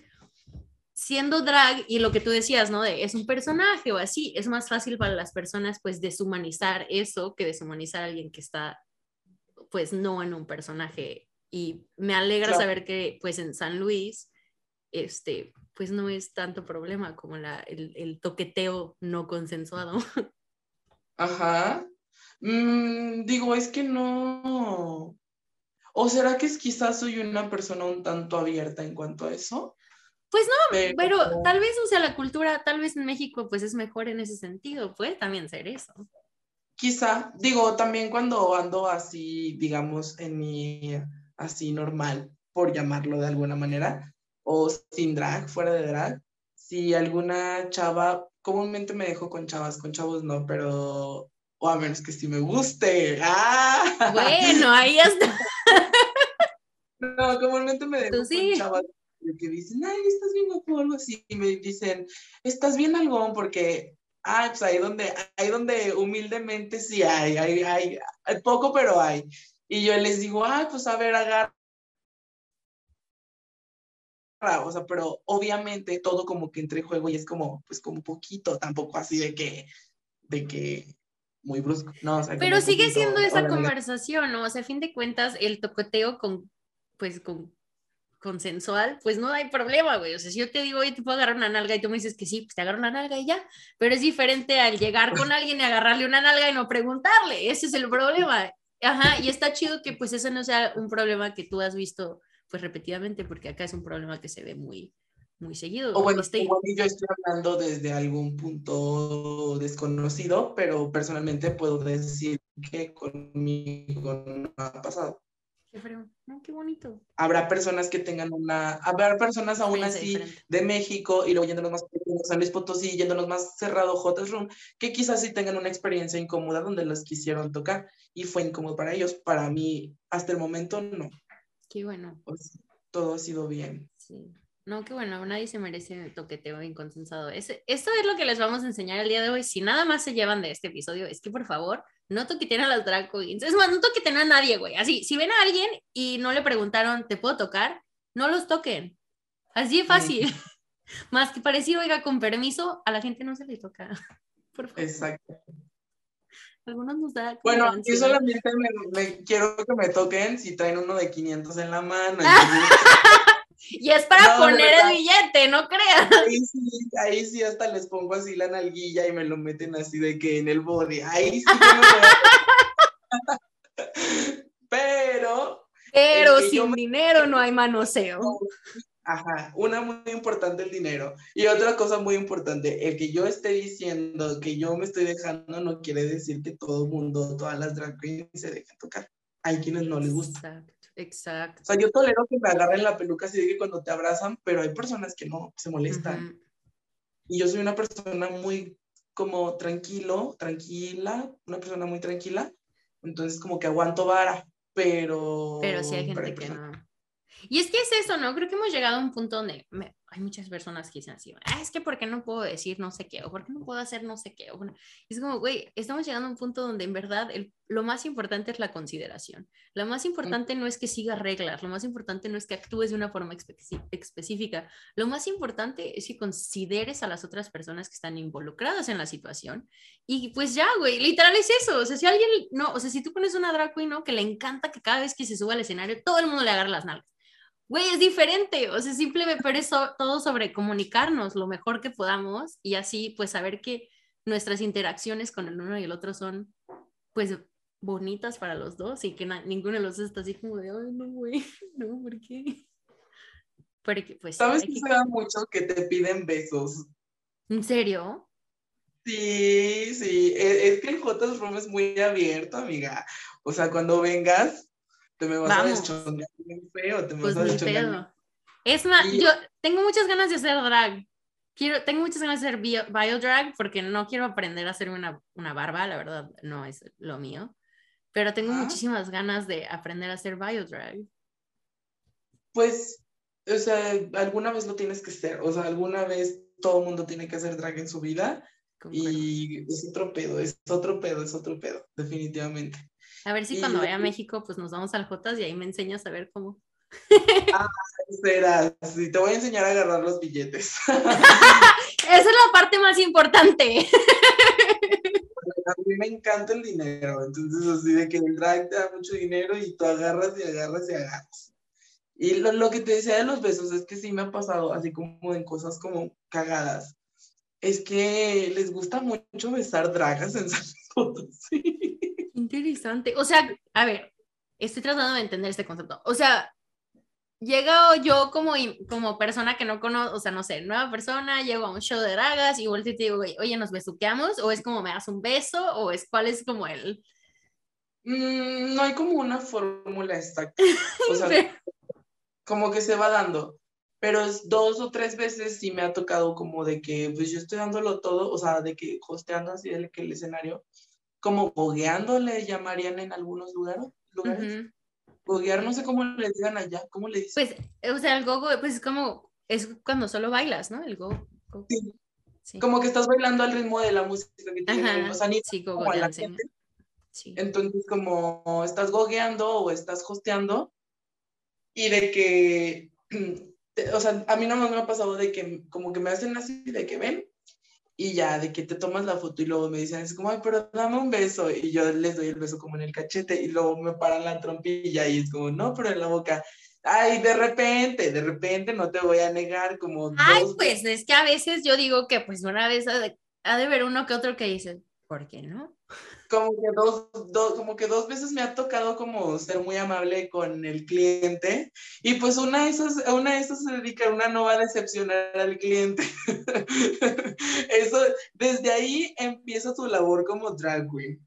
[SPEAKER 1] siendo drag y lo que tú decías, ¿no? De, es un personaje o así, es más fácil para las personas pues deshumanizar eso que deshumanizar a alguien que está pues no en un personaje. Y me alegra saber que pues en San Luis, este, pues no es tanto problema como la, el, toqueteo no consensuado.
[SPEAKER 2] Ajá. Mm, digo, es que no. ¿O será que es quizás soy una persona un tanto abierta en cuanto a eso?
[SPEAKER 1] Pues no, pero, tal vez, o sea, la cultura, tal vez en México, pues es mejor en ese sentido, puede también ser eso.
[SPEAKER 2] Quizá, digo, también cuando ando así, digamos, en mi, así normal, por llamarlo de alguna manera, o sin drag, fuera de drag, si alguna chava, comúnmente me dejo con chavas, con chavos no, pero, o a menos que sí me guste. ¡Ah!
[SPEAKER 1] Bueno, ahí está.
[SPEAKER 2] No, comúnmente me dejo con chavas que dicen, ay, estás bien o algo así, y me dicen, estás bien algo porque, ah, pues ahí donde, ahí donde humildemente sí hay, hay, hay, hay poco, pero hay. Y yo les digo, ah, pues a ver, agarra. O sea, pero obviamente todo como que entre juego y es como, pues como poquito, tampoco así de que, de que muy brusco. No,
[SPEAKER 1] pero sigue siendo esa conversación, ¿no? O sea, a fin de cuentas, el tocoteo con, pues con consensual, pues no hay problema, güey. O sea, si yo te digo, oye, te puedo agarrar una nalga y tú me dices que sí, pues te agarro una nalga y ya. Pero es diferente al llegar con alguien y agarrarle una nalga y no preguntarle. Ese es el problema. Ajá, y está chido que pues ese no sea un problema que tú has visto pues repetidamente, porque acá es un problema que se ve muy, muy seguido.
[SPEAKER 2] O bueno, este yo estoy hablando desde algún punto desconocido, pero personalmente puedo decir que conmigo no ha pasado.
[SPEAKER 1] Qué qué bonito.
[SPEAKER 2] Habrá personas que tengan una, habrá personas aún así de México y luego yéndonos más pequeños, San Luis Potosí, yéndonos más cerrado, Jotas Room, que quizás sí tengan una experiencia incómoda donde los quisieron tocar y fue incómodo para ellos. Para mí, hasta el momento, no.
[SPEAKER 1] Qué bueno.
[SPEAKER 2] Pues, todo ha sido bien.
[SPEAKER 1] Sí. No, qué bueno, nadie se merece toqueteo inconsensado. esto es lo que les vamos a enseñar el día de hoy. Si nada más se llevan de este episodio, es que por favor, no toqueten a las drag queens. Es más, no toqueten a nadie, güey. Así, si ven a alguien y no le preguntaron, ¿te puedo tocar? No los toquen. Así de fácil. más que parecido, oiga, con permiso, a la gente no se le toca. Por favor.
[SPEAKER 2] Exacto.
[SPEAKER 1] Algunos nos da.
[SPEAKER 2] Bueno, yo solamente me, quiero que me toquen si traen uno de 500 en la mano.
[SPEAKER 1] Y es para poner el billete, no creas.
[SPEAKER 2] Ahí sí, ahí sí hasta les pongo así la nalguilla y me lo meten así de que en el body. Ahí sí Pero.
[SPEAKER 1] Pero sin dinero no hay manoseo.
[SPEAKER 2] Ajá, una muy importante el dinero. Y otra cosa muy importante, el que yo esté diciendo que yo me estoy dejando no quiere decir que todo el mundo, todas las drag queens se dejen tocar. Hay quienes no les gusta.
[SPEAKER 1] Exacto.
[SPEAKER 2] O sea, yo tolero que me agarren la peluca así de que cuando te abrazan, pero hay personas que no, se molestan. Y yo soy una persona muy como tranquilo, tranquila, una persona muy tranquila, entonces como que aguanto vara, pero...
[SPEAKER 1] Pero sí hay gente que no. Y es que es eso, ¿no? Creo que hemos llegado a un punto donde me- hay muchas personas que dicen así, "Ah, es que ¿por qué no puedo decir no sé qué? ¿O por qué no puedo hacer no sé qué? O, bueno, es como, güey, estamos llegando a un punto donde en verdad el- lo más importante es la consideración. Lo más importante no es que sigas reglas, lo más importante no es que actúes de una forma especi- específica. Lo más importante es que consideres a las otras personas que están involucradas en la situación. Y pues ya, güey, literal es eso. O sea, si alguien, no, o sea, si tú pones una drag queen, ¿no? Que le encanta que cada vez que se suba al escenario, todo el mundo le agarre las nalgas. Güey, es diferente, o sea, simplemente por eso todo sobre comunicarnos lo mejor que podamos y así pues saber que nuestras interacciones con el uno y el otro son pues bonitas para los dos y que ninguno de los dos está así como de, ay, no, güey, no, ¿por qué? Porque pues...
[SPEAKER 2] ¿Sabes que se da mucho que te piden besos?
[SPEAKER 1] ¿En serio?
[SPEAKER 2] Sí, sí, e- es, que el Jotas Room es muy abierto, amiga. O sea, cuando vengas, te me vas
[SPEAKER 1] Vamos.
[SPEAKER 2] a deschongar bien feo, te me
[SPEAKER 1] Pues
[SPEAKER 2] vas a deschongar.
[SPEAKER 1] Es más,
[SPEAKER 2] Y-
[SPEAKER 1] yo tengo muchas ganas de hacer drag. Quiero, tengo muchas ganas de hacer bio, biodrag porque no quiero aprender a hacer una, una barba, la verdad no es lo mío. Pero tengo
[SPEAKER 2] Ajá.
[SPEAKER 1] muchísimas ganas de aprender a hacer biodrag.
[SPEAKER 2] Pues, o sea, alguna vez lo tienes que hacer, o sea, alguna vez todo el mundo tiene que hacer drag en su vida
[SPEAKER 1] concuerdo.
[SPEAKER 2] y es otro pedo, es otro pedo, es otro pedo, definitivamente.
[SPEAKER 1] A ver si
[SPEAKER 2] y-
[SPEAKER 1] cuando vaya a México, pues nos vamos al Jotas y ahí me enseñas a ver cómo.
[SPEAKER 2] Será, sí, te voy a enseñar a agarrar los billetes.
[SPEAKER 1] Esa es la parte más importante.
[SPEAKER 2] A mí me encanta el dinero, entonces así de que el drag te da mucho dinero y tú agarras y agarras y agarras. Y lo, lo que te decía de los besos es que sí me ha pasado así como en cosas como cagadas. Es que les gusta mucho besar dragas en San Potosí.
[SPEAKER 1] Interesante. O sea, a ver, estoy tratando de entender este concepto. O sea, llego yo como, como persona que no conozco, o sea, no sé, nueva persona, llego a un show de dragas y vuelto y te digo, "Oye, oye, ¿nos besuqueamos? ¿O es como me das un beso? ¿O es cuál es como el...
[SPEAKER 2] Mm, no hay como una fórmula exacta. O sea,
[SPEAKER 1] Pero-
[SPEAKER 2] como que se va dando. Pero es dos o tres veces sí me ha tocado como de que pues yo estoy dándolo todo, o sea, de que hosteando así el, que el escenario, como bogueando le llamarían en algunos lugares. lugares. Boguear, no sé cómo le digan allá, ¿cómo le dicen?
[SPEAKER 1] Pues, o sea, el gogo, pues es como, es cuando solo bailas, ¿no? El gogo. go-
[SPEAKER 2] Sí.
[SPEAKER 1] Sí.
[SPEAKER 2] Como que estás bailando al ritmo de la música que tiene,
[SPEAKER 1] Ajá,
[SPEAKER 2] o sea, ni
[SPEAKER 1] sí, gogo dancing.
[SPEAKER 2] Entonces, como estás gogueando o estás hosteando, y de que, o sea, a mí nomás me ha pasado de que como que me hacen así, de que ven, y ya, de que te tomas la foto y luego me dicen, es como, ay, pero dame un beso, y yo les doy el beso como en el cachete, y luego me paran la trompilla, y es como, no, pero en la boca. Ay, de repente, de repente, no te voy a negar, como
[SPEAKER 1] Ay,
[SPEAKER 2] dos
[SPEAKER 1] pues es que a veces yo digo que pues una vez ha de, ha de ver uno que otro que dice, ¿por qué no?
[SPEAKER 2] Como que dos, dos, como que dos veces me ha tocado como ser muy amable con el cliente y pues una de esas, una de esas se dedica, una no va a decepcionar al cliente. Eso, desde ahí empieza tu labor como drag queen.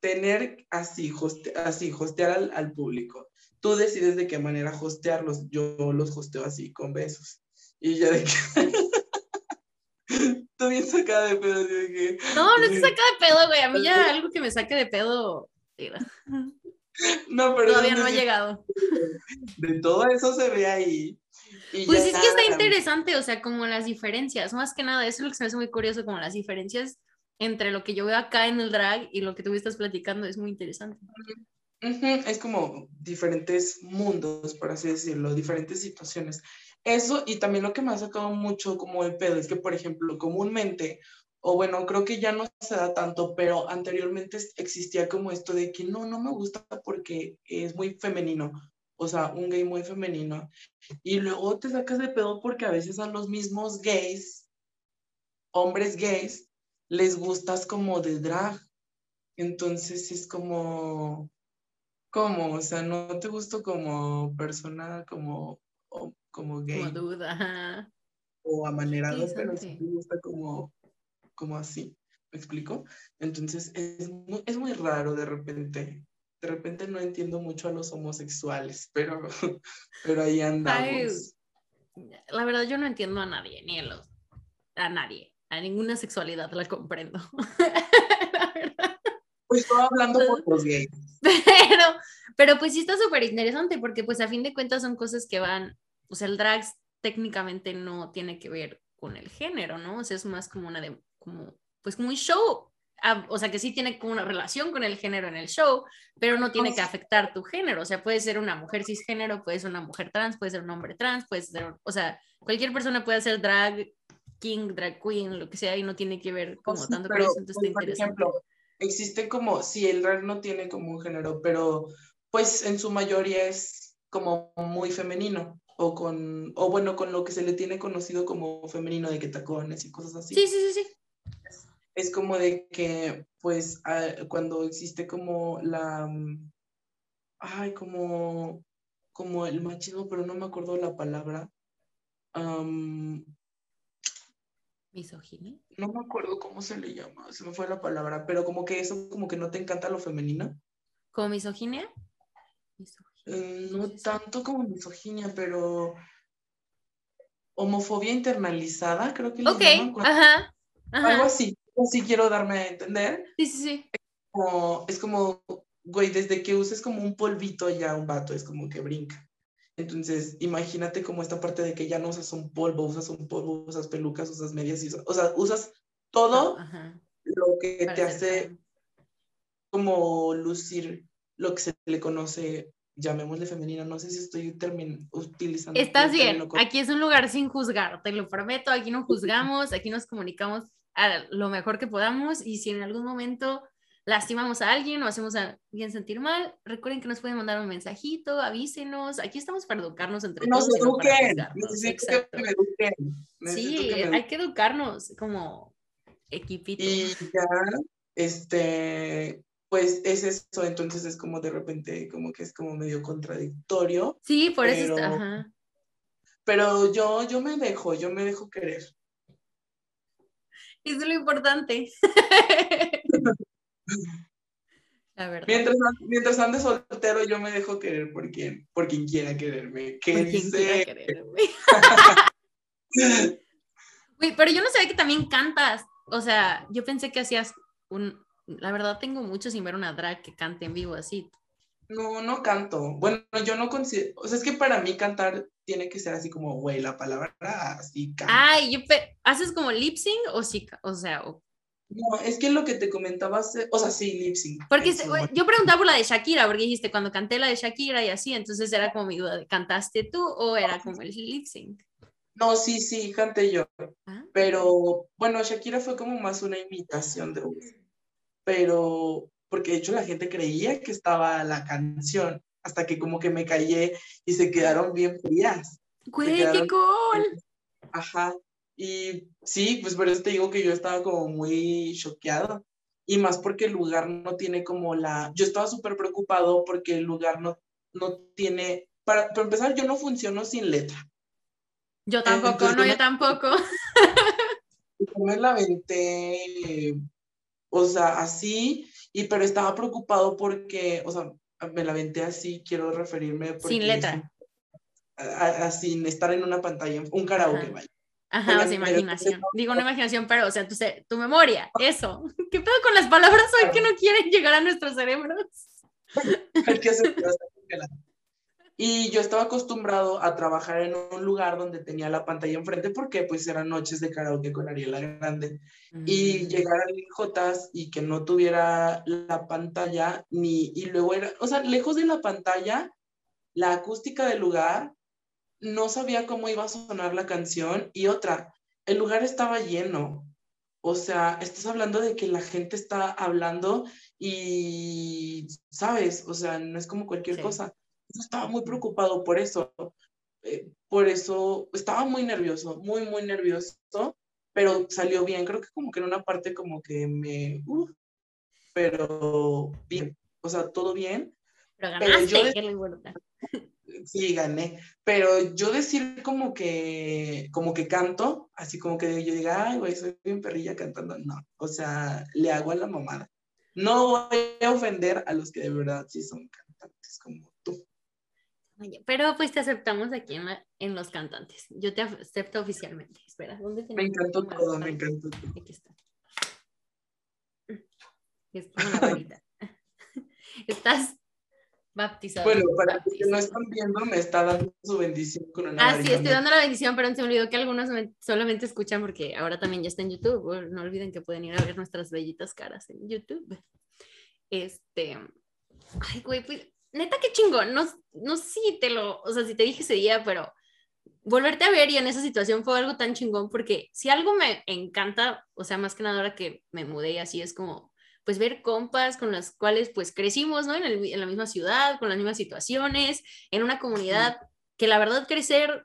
[SPEAKER 2] Tener así, hoste- así hostear al, al público. Tú decides de qué manera hostearlos. Yo los hosteo así, con besos. Y ya de que... Estoy bien sacada de pedo, que...
[SPEAKER 1] No, no se saca de pedo, güey. A mí ya algo que me saque de pedo mira,
[SPEAKER 2] No, pero
[SPEAKER 1] todavía no ha llegado.
[SPEAKER 2] de todo eso se ve ahí. y
[SPEAKER 1] Pues es que está
[SPEAKER 2] nada,
[SPEAKER 1] interesante, o sea, como las diferencias, más que nada, eso es lo que se me hace muy curioso, como las diferencias entre lo que yo veo acá en el drag y lo que tú me estás platicando, es muy interesante.
[SPEAKER 2] Es como diferentes mundos, por así decirlo, diferentes situaciones. Eso y también lo que me ha sacado mucho como el pedo es que, por ejemplo, comúnmente, o bueno, creo que ya no se da tanto, pero anteriormente existía como esto de que no, no me gusta porque es muy femenino, o sea, un gay muy femenino. Y luego te sacas de pedo porque a veces a los mismos gays, hombres gays, les gustas como de drag. Entonces es como, ¿cómo? O sea, no te gusto como persona, como, como gay
[SPEAKER 1] Como duda.
[SPEAKER 2] o amanerado, pero sí te gusta como, como así. ¿Me explico? Entonces es muy, es muy raro de repente. De repente no entiendo mucho a los homosexuales, pero, pero ahí andamos.
[SPEAKER 1] La verdad, yo no entiendo a nadie, ni a los, a nadie, a ninguna sexualidad la comprendo. La verdad.
[SPEAKER 2] Pues estoy hablando por los gays.
[SPEAKER 1] Pero, Pero pues sí está súper interesante porque pues a fin de cuentas son cosas que van, o sea, el drag técnicamente no tiene que ver con el género, ¿no? O sea, es más como una de, como, pues como un show, ah, o sea, que sí tiene como una relación con el género en el show, pero no tiene que afectar tu género, o sea, puede ser una mujer cisgénero, puede ser una mujer trans, puede ser un hombre trans, puede ser, o sea, cualquier persona puede ser drag king, drag queen, lo que sea, y no tiene que ver como tanto con eso, entonces
[SPEAKER 2] pues, por ejemplo, existe como, si el drag no tiene como un género, pero pues en su mayoría es como muy femenino o con, o bueno, con lo que se le tiene conocido como femenino de que tacones y cosas así.
[SPEAKER 1] Sí, sí, sí, sí.
[SPEAKER 2] Es, como de que, pues, ah, cuando existe como la, ay, como, como el machismo, pero no me acuerdo la palabra.
[SPEAKER 1] ¿Misoginia?
[SPEAKER 2] No me acuerdo cómo se le llama, se me fue la palabra, pero como que eso, como que no te encanta lo femenino.
[SPEAKER 1] ¿Como misoginia?
[SPEAKER 2] Eh, no tanto como misoginia, pero homofobia internalizada, creo que le
[SPEAKER 1] llaman. Ajá,
[SPEAKER 2] Algo así, así quiero darme a entender.
[SPEAKER 1] Sí, sí, sí.
[SPEAKER 2] es como, güey, desde que uses como un polvito ya un vato, es como que brinca. Entonces, imagínate como esta parte de que ya no usas un polvo, usas un polvo, usas pelucas, usas medias, y o sea, usas todo lo que te hace como lucir lo que se le conoce, llamémosle femenino, no sé si estoy utilizando.
[SPEAKER 1] Estás bien, aquí es un lugar sin juzgar, te lo prometo, aquí no juzgamos, aquí nos comunicamos a lo mejor que podamos y si en algún momento lastimamos a alguien o hacemos a alguien sentir mal, recuerden que nos pueden mandar un mensajito, avísenos, aquí estamos para educarnos entre
[SPEAKER 2] todos.
[SPEAKER 1] Eduquen.
[SPEAKER 2] Necesito que me eduquen.
[SPEAKER 1] sí, hay que educarnos como equipito.
[SPEAKER 2] Y ya, este, pues es eso, entonces es como de repente, como que es como medio contradictorio.
[SPEAKER 1] Sí, por eso está, ajá.
[SPEAKER 2] Pero yo, yo me dejo, yo me dejo querer.
[SPEAKER 1] Es lo importante. La verdad.
[SPEAKER 2] Mientras, mientras ande soltero, yo me dejo querer por quien, por quien quiera quererme. ¿Qué dice?
[SPEAKER 1] pero yo no sabía que también cantas. O sea, yo pensé que hacías un, la verdad tengo mucho sin ver una drag que cante en vivo así.
[SPEAKER 2] No, no canto. Bueno, yo no considero, o sea, es que para mí cantar tiene que ser así como, güey, la palabra así.
[SPEAKER 1] Ay, yo ¿haces como lip sync o sí, o sea,
[SPEAKER 2] No, es que lo que te comentaba, o sea, sí, lip sync.
[SPEAKER 1] Porque yo preguntaba por la de Shakira, porque dijiste cuando canté la de Shakira y así, entonces era como mi duda, ¿cantaste tú o era como el lip sync?
[SPEAKER 2] No, sí, sí, canté yo. Ah. Pero bueno, Shakira fue como más una imitación de pero porque de hecho la gente creía que estaba la canción, hasta que como que me callé y se quedaron bien frías.
[SPEAKER 1] ¡Güey, qué cool!
[SPEAKER 2] Ajá, y sí, pues por eso te digo que yo estaba como muy choqueado. Y más porque el lugar no tiene como la... Yo estaba súper preocupado porque el lugar no, no tiene... Para, para empezar, yo no funciono sin letra.
[SPEAKER 1] Yo tampoco, no, yo tampoco.
[SPEAKER 2] Yo me la aventé o sea, así, y pero estaba preocupado porque, o sea, me la venté así, quiero referirme.
[SPEAKER 1] Sin letra.
[SPEAKER 2] sin estar en una pantalla, un karaoke, vaya.
[SPEAKER 1] Ajá, o sea, imaginación. Digo, una imaginación, pero, o sea, tu, tu memoria, eso. ¿Qué pedo con las palabras hoy que no quieren llegar a nuestros cerebros?
[SPEAKER 2] Hay que hacer y yo estaba acostumbrado a trabajar en un lugar donde tenía la pantalla enfrente porque pues eran noches de karaoke con Ariela Grande. Y mm. llegar a Jotas y que no tuviera la pantalla ni... Y luego era, o sea, lejos de la pantalla, la acústica del lugar, no sabía cómo iba a sonar la canción. Y otra, el lugar estaba lleno. O sea, estás hablando de que la gente está hablando y, ¿sabes? O sea, no es como cualquier cosa estaba muy preocupado por eso. Eh, por eso estaba muy nervioso, muy, muy nervioso, pero salió bien. Creo que como que en una parte como que me... pero bien, o sea, todo bien.
[SPEAKER 1] Pero ganaste,
[SPEAKER 2] Sí, gané. Pero yo decir como que, como que canto, así como que yo diga, ay, güey, soy bien perrilla cantando, no. O sea, le hago a la mamada. No voy a ofender a los que de verdad sí son cantantes como.
[SPEAKER 1] Pero pues te aceptamos aquí en, los cantantes. Yo te acepto oficialmente. Espera, ¿dónde
[SPEAKER 2] Me encantó todo, me encantó todo. Aquí está.
[SPEAKER 1] Es una varita. Estás Baptizado.
[SPEAKER 2] Bueno, para los que no están viendo, me está dando su bendición con una
[SPEAKER 1] Ah, sí, estoy dando la bendición, pero se me olvidó que algunos me- solamente escuchan porque ahora también ya está en YouTube. No olviden que pueden ir a ver nuestras bellitas caras en YouTube. Este. Ay, güey, pues, neta, qué chingón. No, no sé si te lo. O sea, si te dije ese día, pero volverte a ver y en esa situación fue algo tan chingón porque si algo me encanta, o sea, más que nada ahora que me mudé y así es como pues ver compas con las cuales pues crecimos, ¿no? En, el- en la misma ciudad, con las mismas situaciones, en una comunidad que la verdad crecer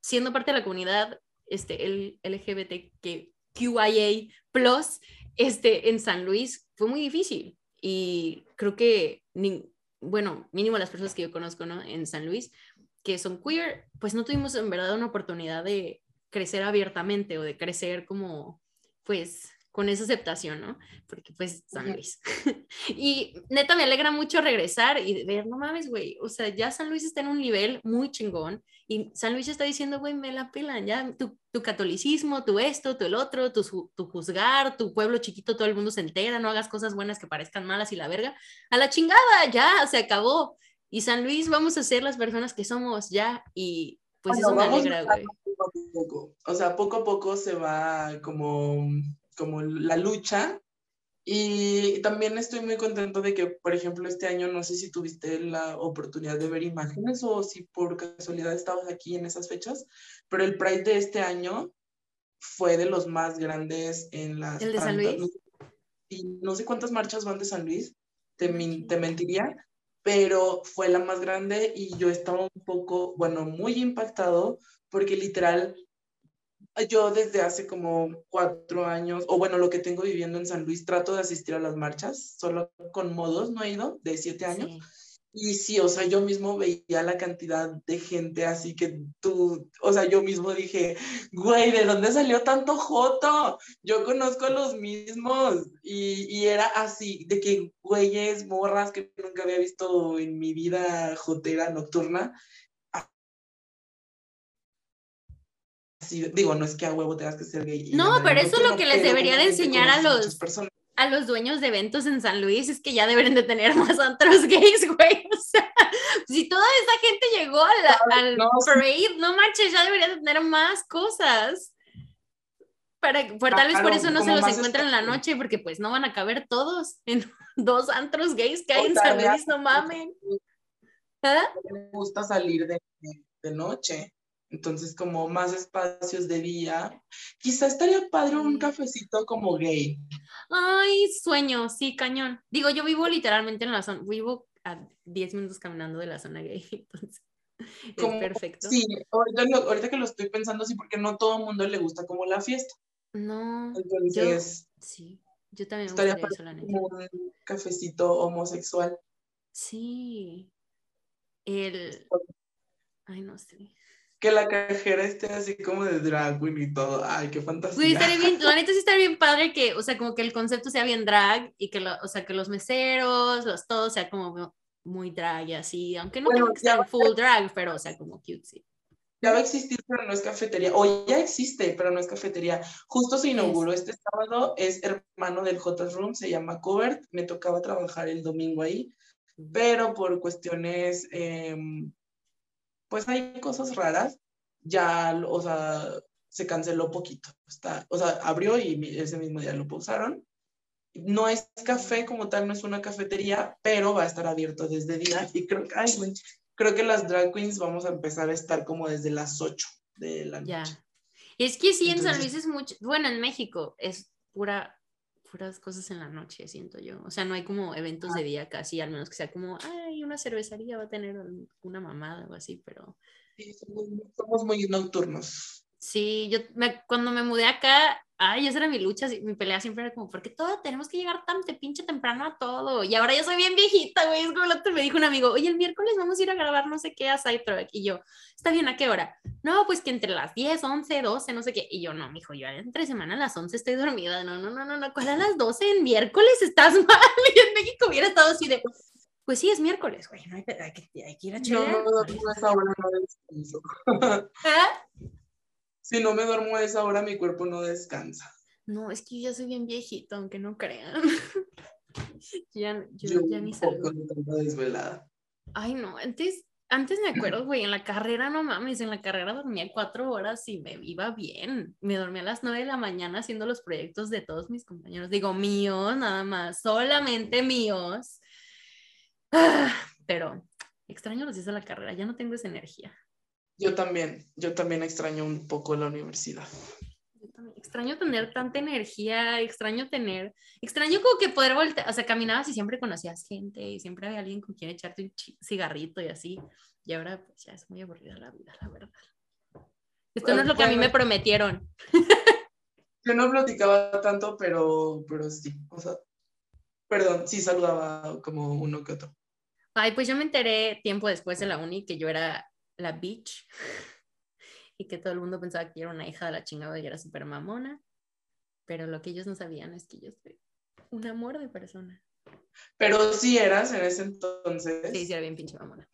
[SPEAKER 1] siendo parte de la comunidad este, el LGBTQIA+, este, en San Luis fue muy difícil y creo que, ni- bueno, mínimo las personas que yo conozco, ¿no? En San Luis, que son queer, pues no tuvimos en verdad una oportunidad de crecer abiertamente o de crecer como, pues, con esa aceptación, ¿no? Porque pues San. Luis. y neta me alegra mucho regresar y ver, no mames, güey, o sea, ya San Luis está en un nivel muy chingón y San Luis está diciendo, güey, me la pelan, ya tu, tu catolicismo, tu esto, tu el otro, tu, tu juzgar, tu pueblo chiquito, todo el mundo se entera, no hagas cosas buenas que parezcan malas y la verga, a la chingada, ya, se acabó. Y San Luis vamos a ser las personas que somos ya y pues
[SPEAKER 2] Bueno,
[SPEAKER 1] eso me alegra, güey.
[SPEAKER 2] poco a poco. O sea, poco a poco se va como, como la lucha. Y también estoy muy contento de que, por ejemplo, este año, no sé si tuviste la oportunidad de ver imágenes o si por casualidad estabas aquí en esas fechas, pero el Pride de este año fue de los más grandes en las...
[SPEAKER 1] ¿El de San
[SPEAKER 2] tantas-
[SPEAKER 1] Luis?
[SPEAKER 2] Y no sé cuántas marchas van de San Luis, te, te mentiría, pero fue la más grande y yo estaba un poco, bueno, muy impactado porque literal, yo desde hace como cuatro años, o bueno, lo que tengo viviendo en San Luis, trato de asistir a las marchas, solo con modos, no he ido, de siete años.
[SPEAKER 1] Sí.
[SPEAKER 2] Y sí, o sea, yo mismo veía la cantidad de gente, así que tú, o sea, yo mismo dije, güey, ¿de dónde salió tanto joto? Yo conozco a los mismos. Y, y era así, de que güeyes, morras que nunca había visto en mi vida jotera nocturna. Así, digo, no es que a huevo tengas que ser gay.
[SPEAKER 1] No, pero eso es lo que les debería de enseñar a los- a los dueños de eventos en San Luis es que ya deben de tener más antros gays, güey. O sea, si toda esa gente llegó a la- al
[SPEAKER 2] no, sí.
[SPEAKER 1] parade, no manches, ya debería de tener más cosas. Para, por, tal vez por eso no se los encuentran en la noche, porque pues no van a caber todos en dos antros gays que hay en San Luis, no mamen. ¿Ah?
[SPEAKER 2] me gusta salir de, de noche. Entonces, como más espacios de día. Quizá estaría padre un cafecito como gay.
[SPEAKER 1] Ay, sueño, sí, cañón. Digo, yo vivo literalmente en la zona, vivo a 10 minutos caminando de la zona gay, entonces es perfecto.
[SPEAKER 2] Sí, ahorita, que lo estoy pensando, sí, porque no todo el mundo le gusta como la fiesta.
[SPEAKER 1] No,
[SPEAKER 2] Entonces,
[SPEAKER 1] sí, yo también me gustaría eso, la neta.
[SPEAKER 2] como un cafecito homosexual.
[SPEAKER 1] Sí. El. Ay, no sé.
[SPEAKER 2] Que la cajera esté así como de drag queen y todo. Ay, qué fantasía.
[SPEAKER 1] Güey, estaría bien, la neta sí estaría bien padre que, o sea, como que el concepto sea bien drag y que, lo- o sea, que los meseros, los todos sea como muy drag y así, aunque no
[SPEAKER 2] Bueno,
[SPEAKER 1] tengan que estar full drag, pero, o sea, como cute, sí.
[SPEAKER 2] Ya va a existir, pero no es cafetería. O ya existe, pero no es cafetería. Justo se inauguró este sábado, es hermano del J Room, se llama Covert. Me tocaba trabajar el domingo ahí, pero por cuestiones, em, pues hay cosas raras. Ya, o sea, se canceló poquito. Está, o sea, abrió y ese mismo día lo pausaron. No es café como tal, no es una cafetería, pero va a estar abierto desde día. Y creo que, ay, güey, creo que las drag queens vamos a empezar a estar como desde las 8 de la noche.
[SPEAKER 1] Ya. Es que sí, en San Luis es mucho, bueno, en México es pura, puras cosas en la noche, siento yo. O sea, no hay como eventos de día casi, al menos que sea como, ay, una cervecería va a tener una mamada o así, pero
[SPEAKER 2] Sí, somos, somos muy nocturnos.
[SPEAKER 1] sí, yo me- cuando me mudé acá, ay, esa era mi lucha, mi pelea siempre era como, ¿por qué todo tenemos que llegar tan de pinche temprano a todo? Y ahora yo soy bien viejita, güey, es como lo que me dijo un amigo, oye, el miércoles vamos a ir a grabar no sé qué a Sidetrack, y yo, está bien, ¿a qué hora? No, pues que entre las 10, 11, 12, no sé qué. Y yo, no, mijo, yo entre semana a las 11 estoy dormida. No, no, no, no, no. ¿Cuál a las 12 en miércoles? Estás mal. Y en México hubiera estado así de, pues sí, es miércoles, güey. No hay, hay, que, hay que ir a
[SPEAKER 2] No
[SPEAKER 1] checar.
[SPEAKER 2] me duermo a esa hora, no descanso.
[SPEAKER 1] ¿Ah?
[SPEAKER 2] Si no me duermo a esa hora, mi cuerpo no descansa.
[SPEAKER 1] No, es que yo ya soy bien viejito, aunque no crean. ya, yo,
[SPEAKER 2] Yo
[SPEAKER 1] ya ni salgo.
[SPEAKER 2] desvelada.
[SPEAKER 1] Ay, no, antes, antes me acuerdo, güey, en la carrera, no mames, en la carrera dormía cuatro horas y me iba bien. Me dormía a las nueve de la mañana haciendo los proyectos de todos mis compañeros. Digo, míos, nada más, solamente míos. Ah, pero extraño los días de la carrera, ya no tengo esa energía.
[SPEAKER 2] Yo también, yo también extraño un poco la universidad.
[SPEAKER 1] Yo también extraño tener tanta energía, extraño tener, extraño como que poder voltear, o sea, caminabas y siempre conocías gente y siempre había alguien con quien echarte un cigarrito y así. Y ahora pues ya es muy aburrida la vida, la verdad. Esto no es lo que a mí me prometieron.
[SPEAKER 2] Yo no platicaba tanto, pero, pero sí, o sea, perdón, sí saludaba como uno que otro.
[SPEAKER 1] Ay, pues yo me enteré tiempo después de la uni que yo era la bitch y que todo el mundo pensaba que yo era una hija de la chingada y era súper mamona. Pero lo que ellos no sabían es que yo soy un amor de persona.
[SPEAKER 2] Pero sí eras en ese entonces.
[SPEAKER 1] Sí, sí, era bien pinche mamona.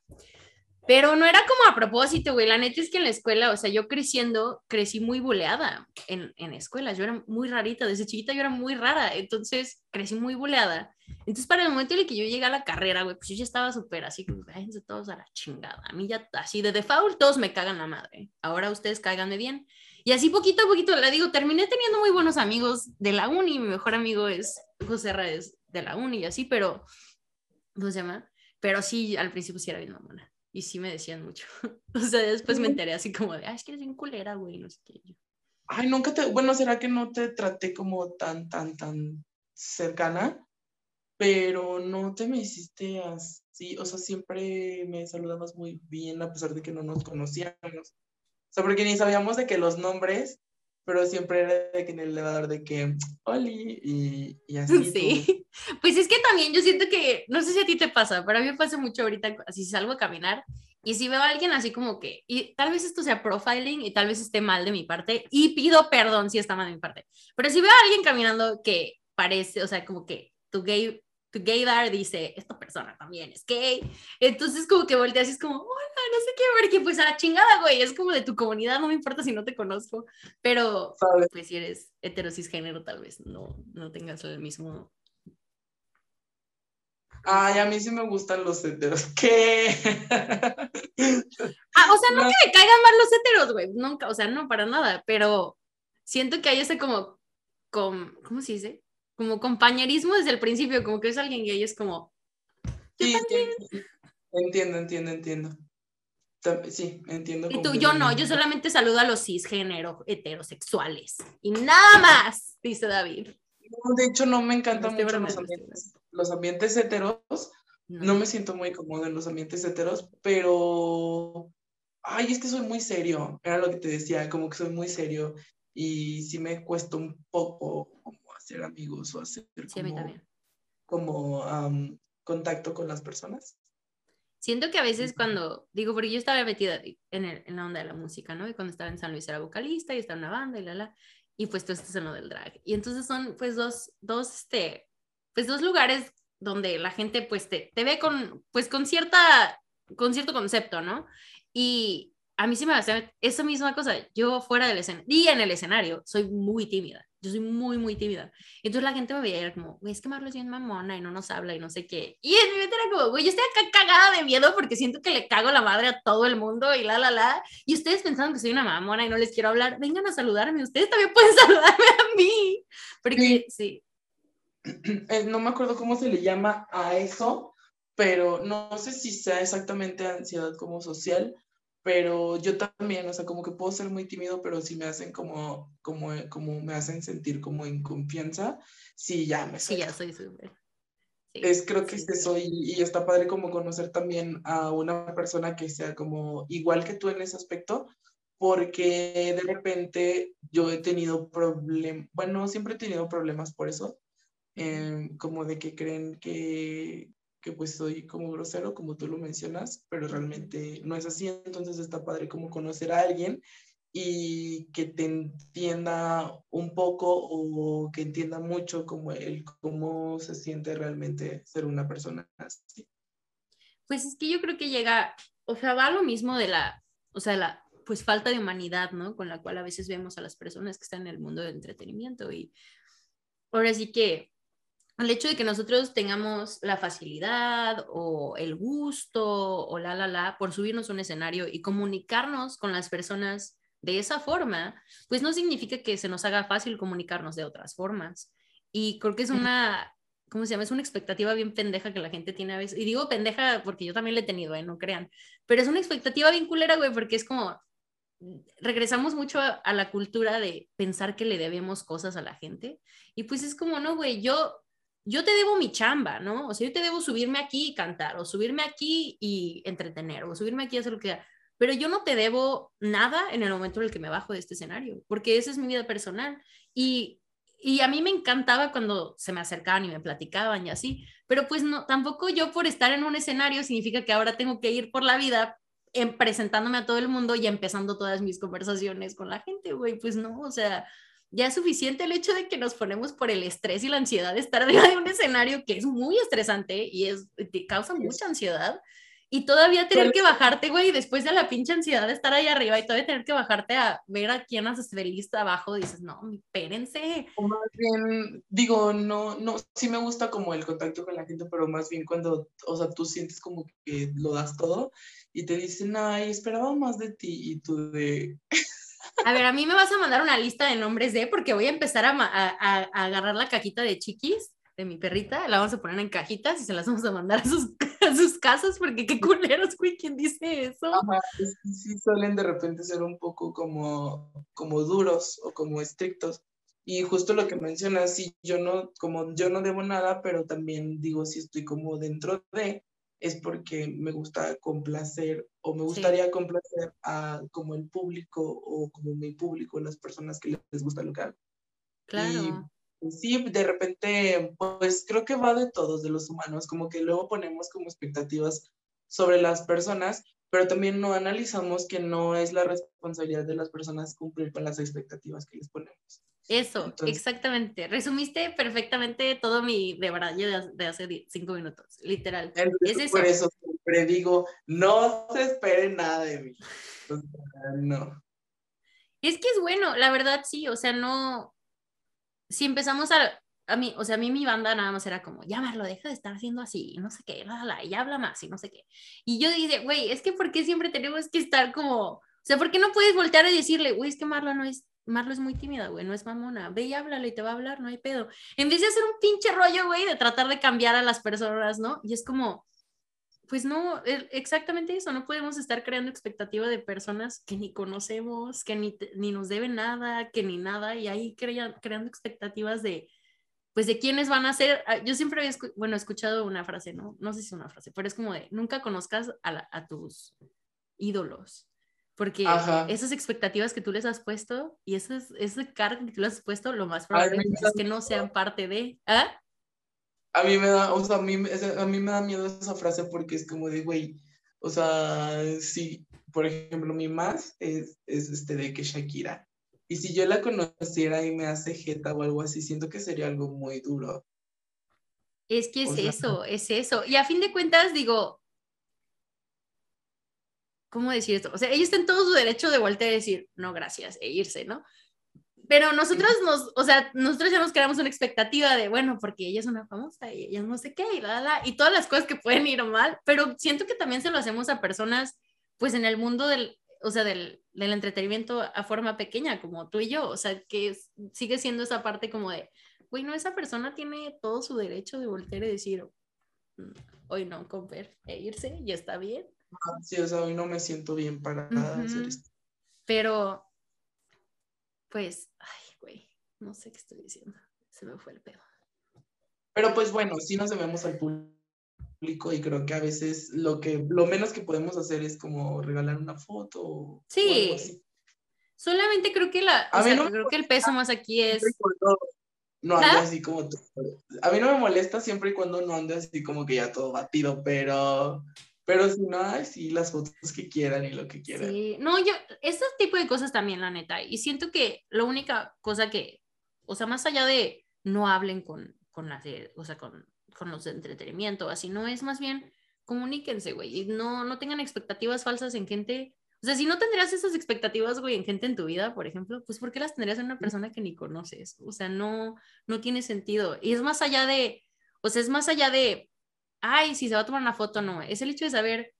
[SPEAKER 1] Pero no era como a propósito, güey. La neta es que en la escuela, o sea, yo creciendo, crecí muy buleada en, en escuela. Yo era muy rarita. Desde chiquita yo era muy rara. Entonces, crecí muy buleada. Entonces, para el momento en el que yo llegué a la carrera, güey, pues yo ya estaba súper así, como, váyanse todos a la chingada. A mí ya, así de default, todos me cagan la madre. Ahora ustedes cáiganme bien. Y así poquito a poquito, le digo, terminé teniendo muy buenos amigos de la uni. Mi mejor amigo es José Reyes de la uni y así, pero, ¿cómo se llama? Pero sí, al principio sí era bien mamona y sí me decían mucho. o sea, después me enteré así como de, ay, es que eres bien culera, güey, no sé qué.
[SPEAKER 2] Ay, nunca te, bueno, será que no te traté como tan, tan, tan cercana, pero no te me hiciste así, o sea, siempre me saludabas muy bien a pesar de que no nos conocíamos. O sea, porque ni sabíamos de que los nombres, pero siempre era de que en el elevador de que, Oli, y, y así.
[SPEAKER 1] Sí, pues es que también yo siento que, no sé si a ti te pasa, pero a mí me pasa mucho ahorita, así salgo a caminar y si veo a alguien así como que, y tal vez esto sea profiling y tal vez esté mal de mi parte, y pido perdón si está mal de mi parte, pero si veo a alguien caminando que parece, o sea, como que tu gay gaydar dice, esta persona también es gay. Entonces como que volteas y es como, hola, no sé qué, porque pues a la chingada, güey, es como de tu comunidad, no me importa si no te conozco, pero pues si eres heterocisgénero tal vez no, no tengas el mismo...
[SPEAKER 2] Ay, a mí sí me gustan los heteros. ¿Qué?
[SPEAKER 1] ah, o sea, no, que me caigan mal los heteros, güey, nunca, o sea, no, para nada, pero siento que hay ese como, con, ¿cómo se dice? Como compañerismo desde el principio, como que es alguien gay, es como...
[SPEAKER 2] Sí, entiendo, entiendo, entiendo. Sí, entiendo.
[SPEAKER 1] Y tú, yo no, yo solamente saludo a los cisgénero heterosexuales. Y nada más, dice David.
[SPEAKER 2] de hecho, no me encantan mucho los ambientes, los ambientes heteros. No. no. me siento muy cómodo en los ambientes heteros, pero. Ay, es que soy muy serio. Era lo que te decía, como que soy muy serio. Y sí me cuesta un poco hacer amigos o hacer como, contacto con las personas.
[SPEAKER 1] Siento que a veces cuando, digo, porque yo estaba metida en, el, en, la onda de la música, ¿no? Y cuando estaba en San Luis era vocalista y estaba en una banda y la, la, y pues tú estás en lo del drag. Y entonces son pues dos, dos, este, pues dos lugares donde la gente pues te, te ve con, pues con cierta, con cierto concepto, ¿no? Y a mí sí me hace esa misma cosa, yo fuera del escenario, y en el escenario, soy muy tímida. Yo soy muy, muy tímida. Entonces la gente me veía y era como, güey, es que Marlo es bien mamona y no nos habla y no sé qué. Y en mi mente era como, güey, yo estoy acá cagada de miedo porque siento que le cago la madre a todo el mundo y la, la, la. Y ustedes pensaban que soy una mamona y no les quiero hablar, vengan a saludarme. Ustedes también pueden saludarme a mí. Porque sí.
[SPEAKER 2] Eh, no me acuerdo cómo se le llama a eso, pero no sé si sea exactamente ansiedad como social, pero yo también, o sea, como que puedo ser muy tímido, pero si me hacen como, como, como me hacen sentir como en confianza, sí, ya me
[SPEAKER 1] Sí, ya soy súper.
[SPEAKER 2] es creo que este soy, y está padre como conocer también a una persona que sea como igual que tú en ese aspecto, porque de repente yo he tenido problemas, bueno, siempre he tenido problemas por eso, em, como de que creen que, que pues soy como grosero, como tú lo mencionas, pero realmente no es así, entonces está padre como conocer a alguien y que te entienda un poco o que entienda mucho como el cómo se siente realmente ser una persona así.
[SPEAKER 1] Pues es que yo creo que llega, o sea, va lo mismo de la, o sea, la pues falta de humanidad, ¿no? Con la cual a veces vemos a las personas que están en el mundo del entretenimiento y ahora sí que al hecho de que nosotros tengamos la facilidad o el gusto o la, la, la, por subirnos a un escenario y comunicarnos con las personas de esa forma, pues no significa que se nos haga fácil comunicarnos de otras formas. Y creo que es una, ¿cómo se llama? Es una expectativa bien pendeja que la gente tiene a veces. Y digo pendeja porque yo también la he tenido, ¿eh? No crean. Pero es una expectativa bien culera, güey, porque es como, regresamos mucho a, a, la cultura de pensar que le debemos cosas a la gente. Y pues es como, no, güey, yo yo te debo mi chamba, ¿no? O sea, yo te debo subirme aquí y cantar, o subirme aquí y entretener, o subirme aquí y hacer lo que. Pero yo no te debo nada en el momento en el que me bajo de este escenario, porque esa es mi vida personal. Y, y a mí me encantaba cuando se me acercaban y me platicaban y así, pero pues no, tampoco yo por estar en un escenario significa que ahora tengo que ir por la vida en, presentándome a todo el mundo y empezando todas mis conversaciones con la gente, güey, pues no, o sea, ya es suficiente el hecho de que nos ponemos por el estrés y la ansiedad de estar arriba de un escenario que es muy estresante y es, te causa mucha ansiedad. Y todavía tener que bajarte, güey, después de la pinche ansiedad de estar ahí arriba y todavía tener que bajarte a ver a quién haces feliz abajo, dices, no, espérense.
[SPEAKER 2] O más bien, digo, no, no, sí me gusta como el contacto con la gente, pero más bien cuando, o sea, tú sientes como que lo das todo y te dicen, ay, esperaba más de ti y tú de...
[SPEAKER 1] A ver, a mí me vas a mandar una lista de nombres de, porque voy a empezar a, a, a, agarrar la cajita de chiquis de mi perrita, la vamos a poner en cajitas y se las vamos a mandar a sus, a sus casas, porque qué culeros, güey, ¿quién dice eso?
[SPEAKER 2] Ajá, sí, suelen de repente ser un poco como, como duros o como estrictos. Y justo lo que mencionas, sí, yo no, como yo no debo nada, pero también digo, si estoy como dentro de, es porque me gusta complacer o me gustaría complacer a como el público o como mi público, las personas que les gusta lo que hago.
[SPEAKER 1] Claro.
[SPEAKER 2] Y sí, de repente, pues creo que va de todos, de los humanos, como que luego ponemos como expectativas sobre las personas, pero también no analizamos que no es la responsabilidad de las personas cumplir con las expectativas que les ponemos.
[SPEAKER 1] Eso, exactamente. Resumiste perfectamente todo mi de verdad de, de hace cinco minutos, literal.
[SPEAKER 2] es. Por eso siempre digo, no se espere nada de mí. no.
[SPEAKER 1] Es que es bueno, la verdad sí, o sea, no. Si empezamos a. A mí, o sea, a mí mi banda nada más era como, ya lo deja de estar haciendo así, no sé qué, la, la, y habla más y no sé qué. Y yo dije, güey, es que ¿por qué siempre tenemos que estar como, o sea, ¿por qué no puedes voltear y decirle, güey, es que Marla no es Marlo es muy tímida, güey, no es mamona. Ve y háblale y te va a hablar, no hay pedo. En vez de hacer un pinche rollo, güey, de tratar de cambiar a las personas, ¿no? Y es como, pues no, e, exactamente eso, no podemos estar creando expectativa de personas que ni conocemos, que ni, ni nos deben nada, que ni nada, y ahí creando expectativas de, pues de quiénes van a ser. Ah, yo siempre había, bueno, escuchado una frase, ¿no? No sé si es una frase, pero es como de, nunca conozcas a tus ídolos porque esas expectativas que tú les has puesto y esas, ese cargo que tú les has puesto, lo más probable es que no sean parte de... ¿Ah?
[SPEAKER 2] A mí me da, o sea, a mí, a mí me da miedo esa frase porque es como de, güey, o sea, si, por ejemplo, mi más es, es este de que Shakira. Y si yo la conociera y me hace jeta o algo así, siento que sería algo muy duro.
[SPEAKER 1] Es que es eso, es eso. Y a fin de cuentas, digo, ¿cómo decir esto? O sea, ellos tienen todo su derecho de voltear y decir, no, gracias, e irse, ¿no? Pero nosotros nos, o sea, nosotros ya nos creamos una expectativa de, bueno, porque ella es una famosa y ella no sé qué, y la, la, y todas las cosas que pueden ir mal, pero siento que también se lo hacemos a personas, pues en el mundo del, o sea, del, del entretenimiento a forma pequeña, como tú y yo, o sea, que sigue siendo esa parte como de, bueno, esa persona tiene todo su derecho de voltear y decir, mm, hoy no, comer e irse, y está bien,
[SPEAKER 2] Sí, o sea, hoy no me siento bien para hacer esto.
[SPEAKER 1] Pero, pues, ay, güey, no sé qué estoy diciendo. Se me fue el pedo.
[SPEAKER 2] Pero pues bueno, sí nos debemos al público y creo que a veces lo que lo menos que podemos hacer es como regalar una foto.
[SPEAKER 1] Sí. Solamente creo que la, o sea, creo que el peso más aquí es
[SPEAKER 2] no ande ¿Ah? así como a mí no me molesta siempre y cuando no ande así como que ya todo batido, pero pero si no, sí, las fotos que quieran y lo que quieran.
[SPEAKER 1] Sí, no, yo, este tipo de cosas también, la neta. Y siento que la única cosa que, o sea, más allá de no hablen con, con las, o sea, con, con los de entretenimiento, así, no es más bien comuníquense, güey, y no, no tengan expectativas falsas en gente. O sea, si no tendrías esas expectativas, güey, en gente en tu vida, por ejemplo, pues ¿por qué las tendrías en una persona que ni conoces? O sea, no, no tiene sentido. Y es más allá de, O sea, es más allá de, ay, si se va a tomar una foto, no, es el hecho de saber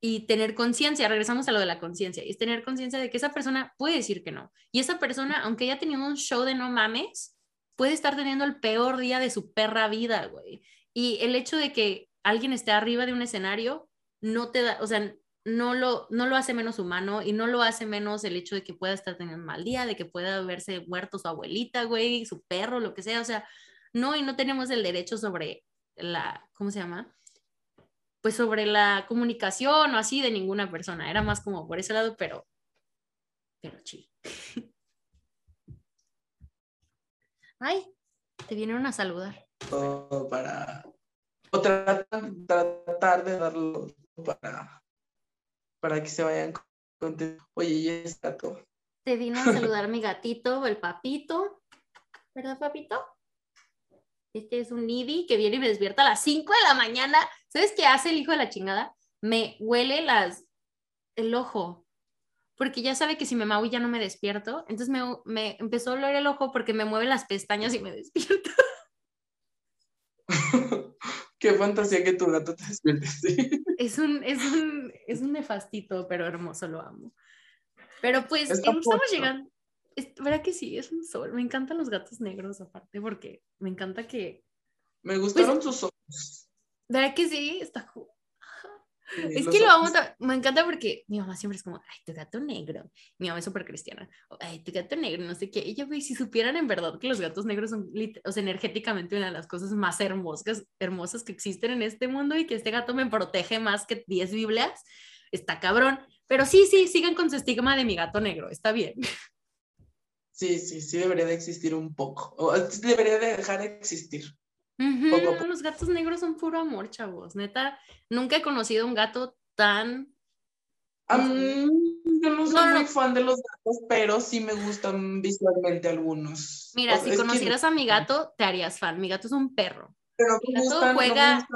[SPEAKER 1] y tener conciencia, regresamos a lo de la conciencia, es tener conciencia de que esa persona puede decir que no. Y esa persona, aunque haya tenido un show de no mames, puede estar teniendo el peor día de su perra vida, güey. Y el hecho de que alguien esté arriba de un escenario no te da, o sea, no lo, no lo hace menos humano y no lo hace menos el hecho de que pueda estar teniendo un mal día, de que pueda haberse muerto su abuelita, güey, su perro, lo que sea. O sea, no, y no tenemos el derecho sobre la, ¿cómo se llama? pues sobre la comunicación o así de ninguna persona. Era más como por ese lado, pero, pero chill. Ay, te vinieron a saludar.
[SPEAKER 2] para o tratar, tratar de darlo para, para que se vayan contentos. Oye, y es gato.
[SPEAKER 1] Te vino a saludar mi gatito, el papito. ¿Verdad, papito? Este es un Nidi que viene y me despierta a las 5 de la mañana. ¿Sabes qué hace el hijo de la chingada? Me huele las, el ojo, porque ya sabe que si me y ya no me despierto. Entonces me, me empezó a oler el ojo porque me mueve las pestañas y me despierto.
[SPEAKER 2] Qué fantasía que tu gato te despierte.
[SPEAKER 1] Es, un, es, un, es un nefastito, pero hermoso, lo amo. Pero pues estamos llegando, ¿Verdad que sí? Es un sol. Me encantan los gatos negros aparte porque me encanta que...
[SPEAKER 2] Me gustaron tus pues ojos.
[SPEAKER 1] ¿Verdad que sí? Está es que lo amo, me encanta porque mi mamá siempre es como, ay, tu gato negro. Mi mamá es súper cristiana. Ay, tu gato negro, no sé qué. Yo, güey, si supieran en verdad que los gatos negros son, o sea, energéticamente una de las cosas más hermosas, hermosas que existen en este mundo y que este gato me protege más que 10 Biblias, está cabrón. Pero sí, sí, sigan con su estigma de mi gato negro, está bien.
[SPEAKER 2] Sí, sí, sí debería de existir un poco. O debería de dejar de existir.
[SPEAKER 1] Los gatos negros son puro amor, chavos. Neta, nunca he conocido un gato tan.
[SPEAKER 2] yo no soy muy fan de los gatos, pero sí me gustan visualmente algunos.
[SPEAKER 1] Mira, si conocieras a mi gato, te harías fan. Mi gato es un perro. Pero mi gato juega.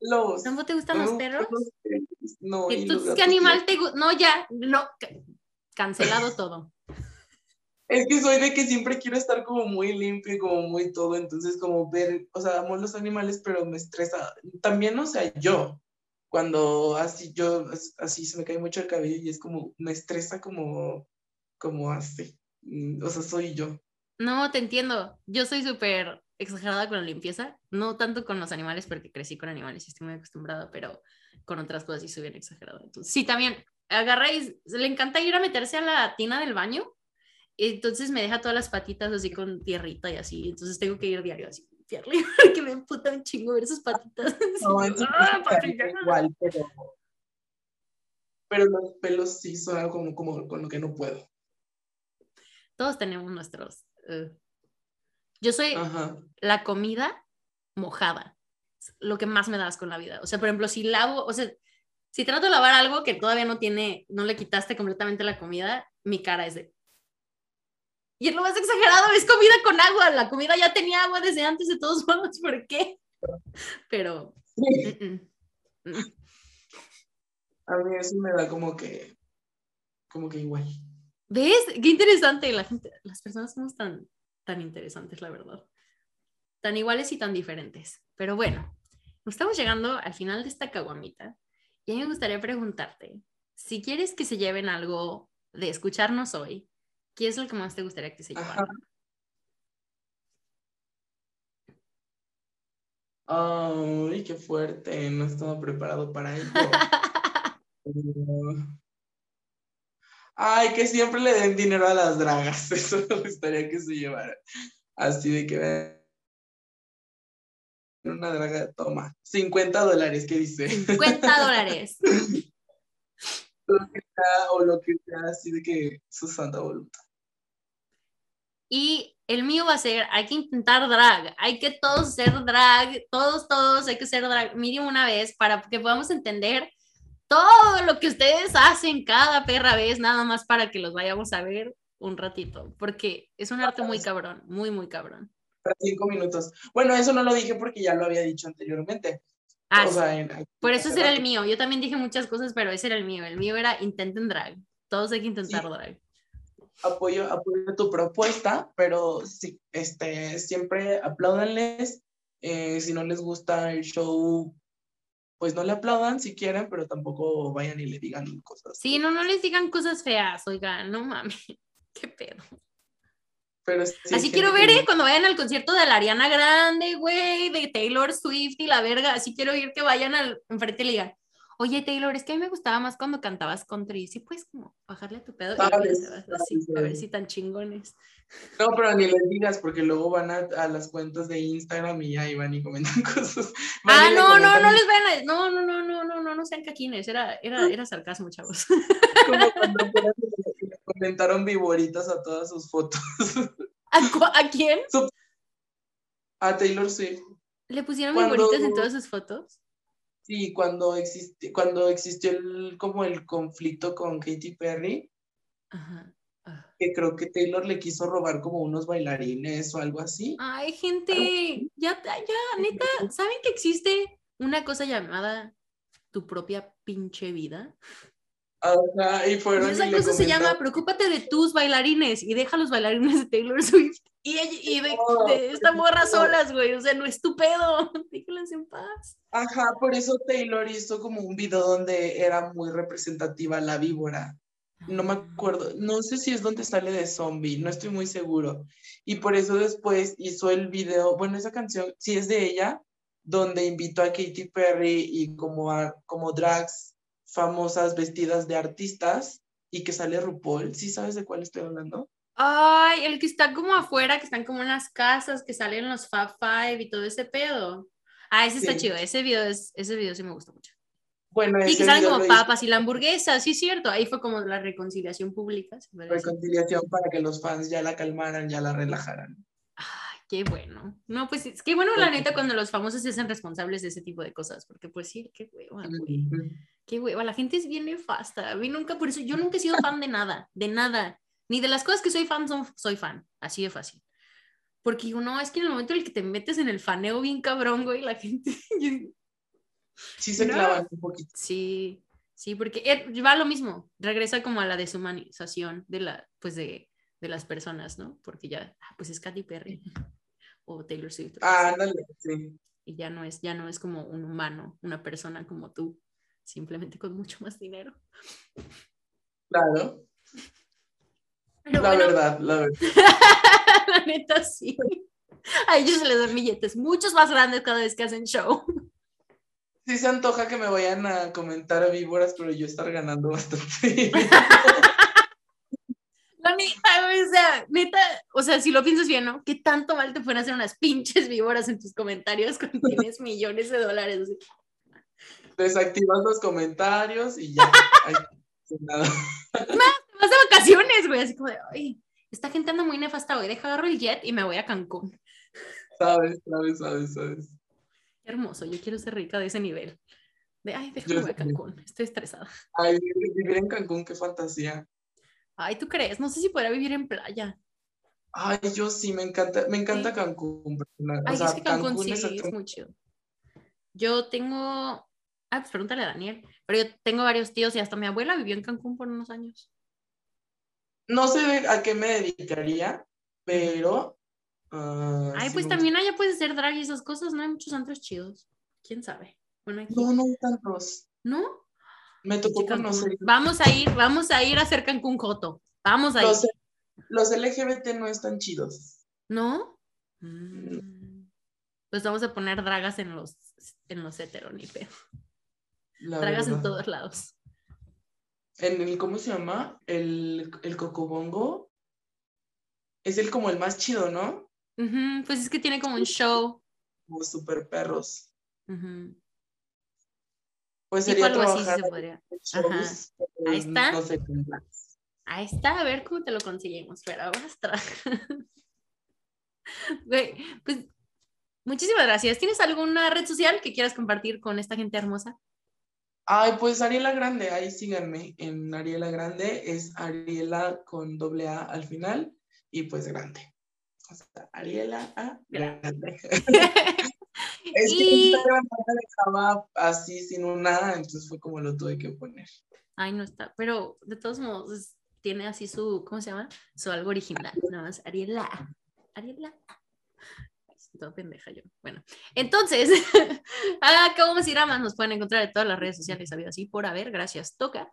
[SPEAKER 2] los,
[SPEAKER 1] ¿Cómo te gustan los perros? No, Entonces, ¿qué animal te gusta? No, ya, no, cancelado todo.
[SPEAKER 2] Es que soy de que siempre quiero estar como muy limpio y como muy todo, entonces como ver, o sea, amo los animales, pero me estresa. También, o sea, yo, cuando así yo, así se me cae mucho el cabello y es como, me estresa como, como así. Mm, o sea, soy yo.
[SPEAKER 1] No, te entiendo. Yo soy súper exagerada con la limpieza, no tanto con los animales porque crecí con animales y estoy muy acostumbrada, pero con otras cosas sí soy bien exagerada. Entonces, sí, también agarréis, le encanta ir a meterse a la tina del baño entonces me deja todas las patitas así con tierrita y así. Entonces tengo que ir diario así limpiarle porque me puta un chingo ver esas patitas. No,
[SPEAKER 2] ¡Ah, igual, pero, pero los pelos sí son algo como, como con lo que no puedo.
[SPEAKER 1] Todos tenemos nuestros. Uh, yo soy la comida mojada. Lo que más me das con la vida. O sea, por ejemplo, si lavo, o sea, si trato de lavar algo que todavía no tiene, no le quitaste completamente la comida, mi cara es de y es lo más exagerado, es comida con agua. La comida ya tenía agua desde antes de todos modos, ¿por qué? Pero...
[SPEAKER 2] A mí eso me da como que, como que igual.
[SPEAKER 1] ¿Ves? Qué interesante. La gente, las personas somos tan, tan interesantes, la verdad. Tan iguales y tan diferentes. Pero bueno, estamos llegando al final de esta caguamita. Y a mí me gustaría preguntarte, si quieres que se lleven algo de escucharnos hoy, ¿Qué es lo que más te gustaría que se llevara?
[SPEAKER 2] Ay, qué fuerte, no estaba preparado para eso. Ay, que siempre le den dinero a las dragas, eso me gustaría que se llevara. Así de que una draga, toma, 50 dólares, ¿qué dice?
[SPEAKER 1] 50 dólares.
[SPEAKER 2] lo que sea, o lo que sea, así de que su santa voluntad.
[SPEAKER 1] Y el mío va a ser, hay que intentar drag, hay que todos ser drag, todos, todos hay que ser drag mínimo una vez para que podamos entender todo lo que ustedes hacen cada perra vez, nada más para que los vayamos a ver un ratito, porque es un arte muy cabrón, muy, muy cabrón.
[SPEAKER 2] Cinco minutos. Bueno, eso no lo dije porque ya lo había dicho anteriormente.
[SPEAKER 1] Ah, por eso ese era el mío. Yo también dije muchas cosas, pero ese era el mío. El mío era intenten drag. Todos hay que intentar drag
[SPEAKER 2] apoyo, apoyo tu propuesta, pero sí, este, siempre apláudanles Eh, si no les gusta el show, pues no le aplaudan si quieren, pero tampoco vayan y le digan cosas.
[SPEAKER 1] Sí, no, no les digan cosas feas, oigan, no mames, qué pedo.
[SPEAKER 2] Pero sí
[SPEAKER 1] Así quiero ver,
[SPEAKER 2] que-
[SPEAKER 1] ¿eh? Cuando vayan al concierto de la Ariana Grande, güey, de Taylor Swift y la verga, así quiero ir que vayan al enfrente y le digan, oye, Taylor, es que a mí me gustaba más cuando cantabas country, sí puedes como bajarle a tu pedo y
[SPEAKER 2] Sabes,
[SPEAKER 1] les vas así,
[SPEAKER 2] sabes,
[SPEAKER 1] a ver
[SPEAKER 2] sabes.
[SPEAKER 1] si tan chingones.
[SPEAKER 2] No, pero ni les digas, porque luego van a, a las cuentas de Instagram y ahí van y comentan cosas. Van
[SPEAKER 1] Ah,
[SPEAKER 2] y
[SPEAKER 1] no, no, no les vayan a... No, no, no, no, no, no, no sean caquines, era, era, era sarcasmo, chavos.
[SPEAKER 2] como cuando comentaron viboritas a todas sus fotos.
[SPEAKER 1] ¿A, quién?
[SPEAKER 2] A Taylor Swift.
[SPEAKER 1] ¿Le pusieron
[SPEAKER 2] Cuando-
[SPEAKER 1] figuritas en todas sus fotos?
[SPEAKER 2] Sí, cuando existe, cuando existió el, como el conflicto con Katy Perry,
[SPEAKER 1] Ajá. ah.
[SPEAKER 2] que creo que Taylor le quiso robar como unos bailarines o algo así.
[SPEAKER 1] Ay, gente, ya, ya, neta, ¿saben que existe una cosa llamada tu propia pinche vida?
[SPEAKER 2] Ajá, y
[SPEAKER 1] Y
[SPEAKER 2] fueron
[SPEAKER 1] esa
[SPEAKER 2] y le
[SPEAKER 1] cosa se llama preocúpate de tus bailarines y deja los bailarines de Taylor Swift y, ella- y de, de esta morra solas, güey, o sea, no es tu pedo, déjenlas en paz.
[SPEAKER 2] Ajá, por eso Taylor hizo como un video donde era muy representativa la víbora. No me acuerdo, no sé si es donde sale de zombie, no estoy muy seguro. Y por eso después hizo el video, bueno, esa canción sí es de ella, donde invitó a Katy Perry y como, a, como drags famosas vestidas de artistas y que sale RuPaul. ¿Sí sabes de cuál estoy hablando?
[SPEAKER 1] Ay, el que está como afuera, que están como en las casas, que salen los Fab Five y todo ese pedo. Ah, ese está chido, ese video, es, ese video sí me gusta mucho.
[SPEAKER 2] Bueno,
[SPEAKER 1] Sí, que salen como papas y la hamburguesa, sí es cierto, ahí fue como la reconciliación pública. se podría decir.
[SPEAKER 2] reconciliación para que los fans ya la calmaran, ya la relajaran.
[SPEAKER 1] Ay, qué bueno. No, pues es que bueno, la neta, cuando los famosos se hacen responsables de ese tipo de cosas, porque pues sí, qué hueva, güey. Qué hueva, la gente es bien nefasta. A mí nunca, por eso, yo nunca he sido fan de nada, de nada. Ni de las cosas que soy fan, son, soy fan. Así de fácil. Porque digo, no, es que en el momento en el que te metes en el faneo bien cabrón, güey, la gente.
[SPEAKER 2] Sí se
[SPEAKER 1] No.
[SPEAKER 2] clavan un poquito.
[SPEAKER 1] sí, sí, porque eh, va lo mismo. Regresa como a la deshumanización de la, pues de, de las personas, ¿no? Porque ya, ah, pues es Katy Perry o Taylor Swift.
[SPEAKER 2] Ah, ándale, sí.
[SPEAKER 1] y ya no es, ya no es como un humano, una persona como tú, simplemente con mucho más dinero.
[SPEAKER 2] Claro,
[SPEAKER 1] Pero
[SPEAKER 2] la
[SPEAKER 1] bueno,
[SPEAKER 2] verdad, la verdad.
[SPEAKER 1] la neta sí. A ellos se les dan billetes muchos más grandes cada vez que hacen show.
[SPEAKER 2] Sí se antoja que me vayan a comentar víboras, pero yo estar ganando bastante.
[SPEAKER 1] La neta, o sea, neta, o sea, si lo piensas bien, ¿no? ¿Qué tanto mal te pueden hacer unas pinches víboras en tus comentarios cuando tienes millones de dólares?
[SPEAKER 2] Desactivas los comentarios y ya. Ay, nada.
[SPEAKER 1] Vas de vacaciones, güey, así como de, ay, esta gente anda muy nefasta hoy, deja agarro el jet y me voy a Cancún.
[SPEAKER 2] Sabes, sabes, sabes, sabes.
[SPEAKER 1] Qué hermoso, yo quiero ser rica de ese nivel. De, ay, déjame voy a. Cancún, estoy estresada.
[SPEAKER 2] Ay, vivir en Cancún, qué fantasía.
[SPEAKER 1] Ay, ¿tú crees? No sé si podría vivir en playa.
[SPEAKER 2] Ay, yo sí, me encanta, me encanta
[SPEAKER 1] Sí.
[SPEAKER 2] Cancún. personal. O
[SPEAKER 1] Ay,
[SPEAKER 2] sea,
[SPEAKER 1] es que Cancún, sí,
[SPEAKER 2] es
[SPEAKER 1] es muy chido. Yo tengo... Ah, pues pregúntale a Daniel. Pero yo tengo varios tíos y hasta mi abuela vivió en Cancún por unos años.
[SPEAKER 2] No sé a qué me dedicaría, pero. ah,
[SPEAKER 1] Ay,
[SPEAKER 2] sí
[SPEAKER 1] pues
[SPEAKER 2] me
[SPEAKER 1] también allá puedes hacer drag y esas cosas, ¿no? Hay muchos antros chidos. ¿Quién sabe? Bueno, aquí.
[SPEAKER 2] No, no hay tantos.
[SPEAKER 1] ¿No?
[SPEAKER 2] Me tocó conocer.
[SPEAKER 1] Vamos a ir, vamos a ir a hacer Cancún Joto. Vamos a ir.
[SPEAKER 2] Los, LGBT no están chidos.
[SPEAKER 1] ¿No? Mm. Pues vamos a poner dragas en los, en los hetero, ni pedo.
[SPEAKER 2] La
[SPEAKER 1] Dragas en todos lados.
[SPEAKER 2] En el, ¿cómo se llama? El, el cocobongo. Es el como el más chido, ¿no?
[SPEAKER 1] Ujú, Pues es que tiene como un show.
[SPEAKER 2] Como super perros.
[SPEAKER 1] Ujú.
[SPEAKER 2] Pues sería
[SPEAKER 1] algo así
[SPEAKER 2] trabajar
[SPEAKER 1] se podría.
[SPEAKER 2] en shows, pero
[SPEAKER 1] Ahí está.
[SPEAKER 2] No sé.
[SPEAKER 1] Ahí está, a ver cómo te lo conseguimos, pero. Güey, pues muchísimas gracias. ¿Tienes alguna red social que quieras compartir con esta gente hermosa?
[SPEAKER 2] Ay, pues Ariela Grande, ahí síganme en Ariela Grande, es Ariela con doble A al final y pues grande. O sea, Ariela A Grande. Es que
[SPEAKER 1] Y-
[SPEAKER 2] Instagram no dejaba así sin una, entonces fue como lo tuve que poner.
[SPEAKER 1] Ay, no está, pero de todos modos tiene así su, ¿cómo se llama? Su algo original, nada más, Ariela. Ariela. Toda pendeja yo. Bueno, entonces, a Caguamas y Dramas nos pueden encontrar en todas las redes sociales, habido así por haber, gracias, toca.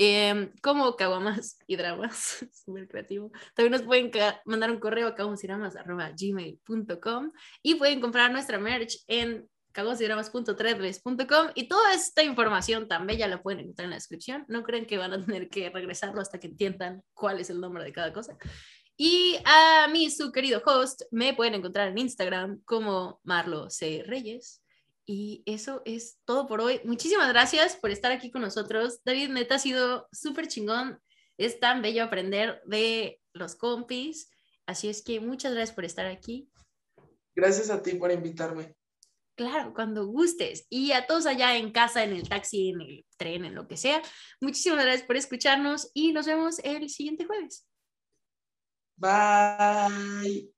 [SPEAKER 1] Eh, como Caguamas y Dramas, súper creativo. También nos pueden mandar un correo a gmail.com y pueden comprar nuestra merch en cagosydramas.threadless.com y toda esta información tan bella la pueden encontrar en la descripción. No creen que van a tener que regresarlo hasta que entiendan cuál es el nombre de cada cosa. Y a mí, su querido host, me pueden encontrar en Instagram como Marlo C. Reyes. Y eso es todo por hoy. Muchísimas gracias por estar aquí con nosotros. David, neta, ha sido súper chingón. Es tan bello aprender de los compis. Así es que muchas gracias por estar aquí.
[SPEAKER 2] Gracias a ti por invitarme.
[SPEAKER 1] Claro, cuando gustes. Y a todos allá en casa, en el taxi, en el tren, en lo que sea, muchísimas gracias por escucharnos y nos vemos el siguiente jueves.
[SPEAKER 2] Bye.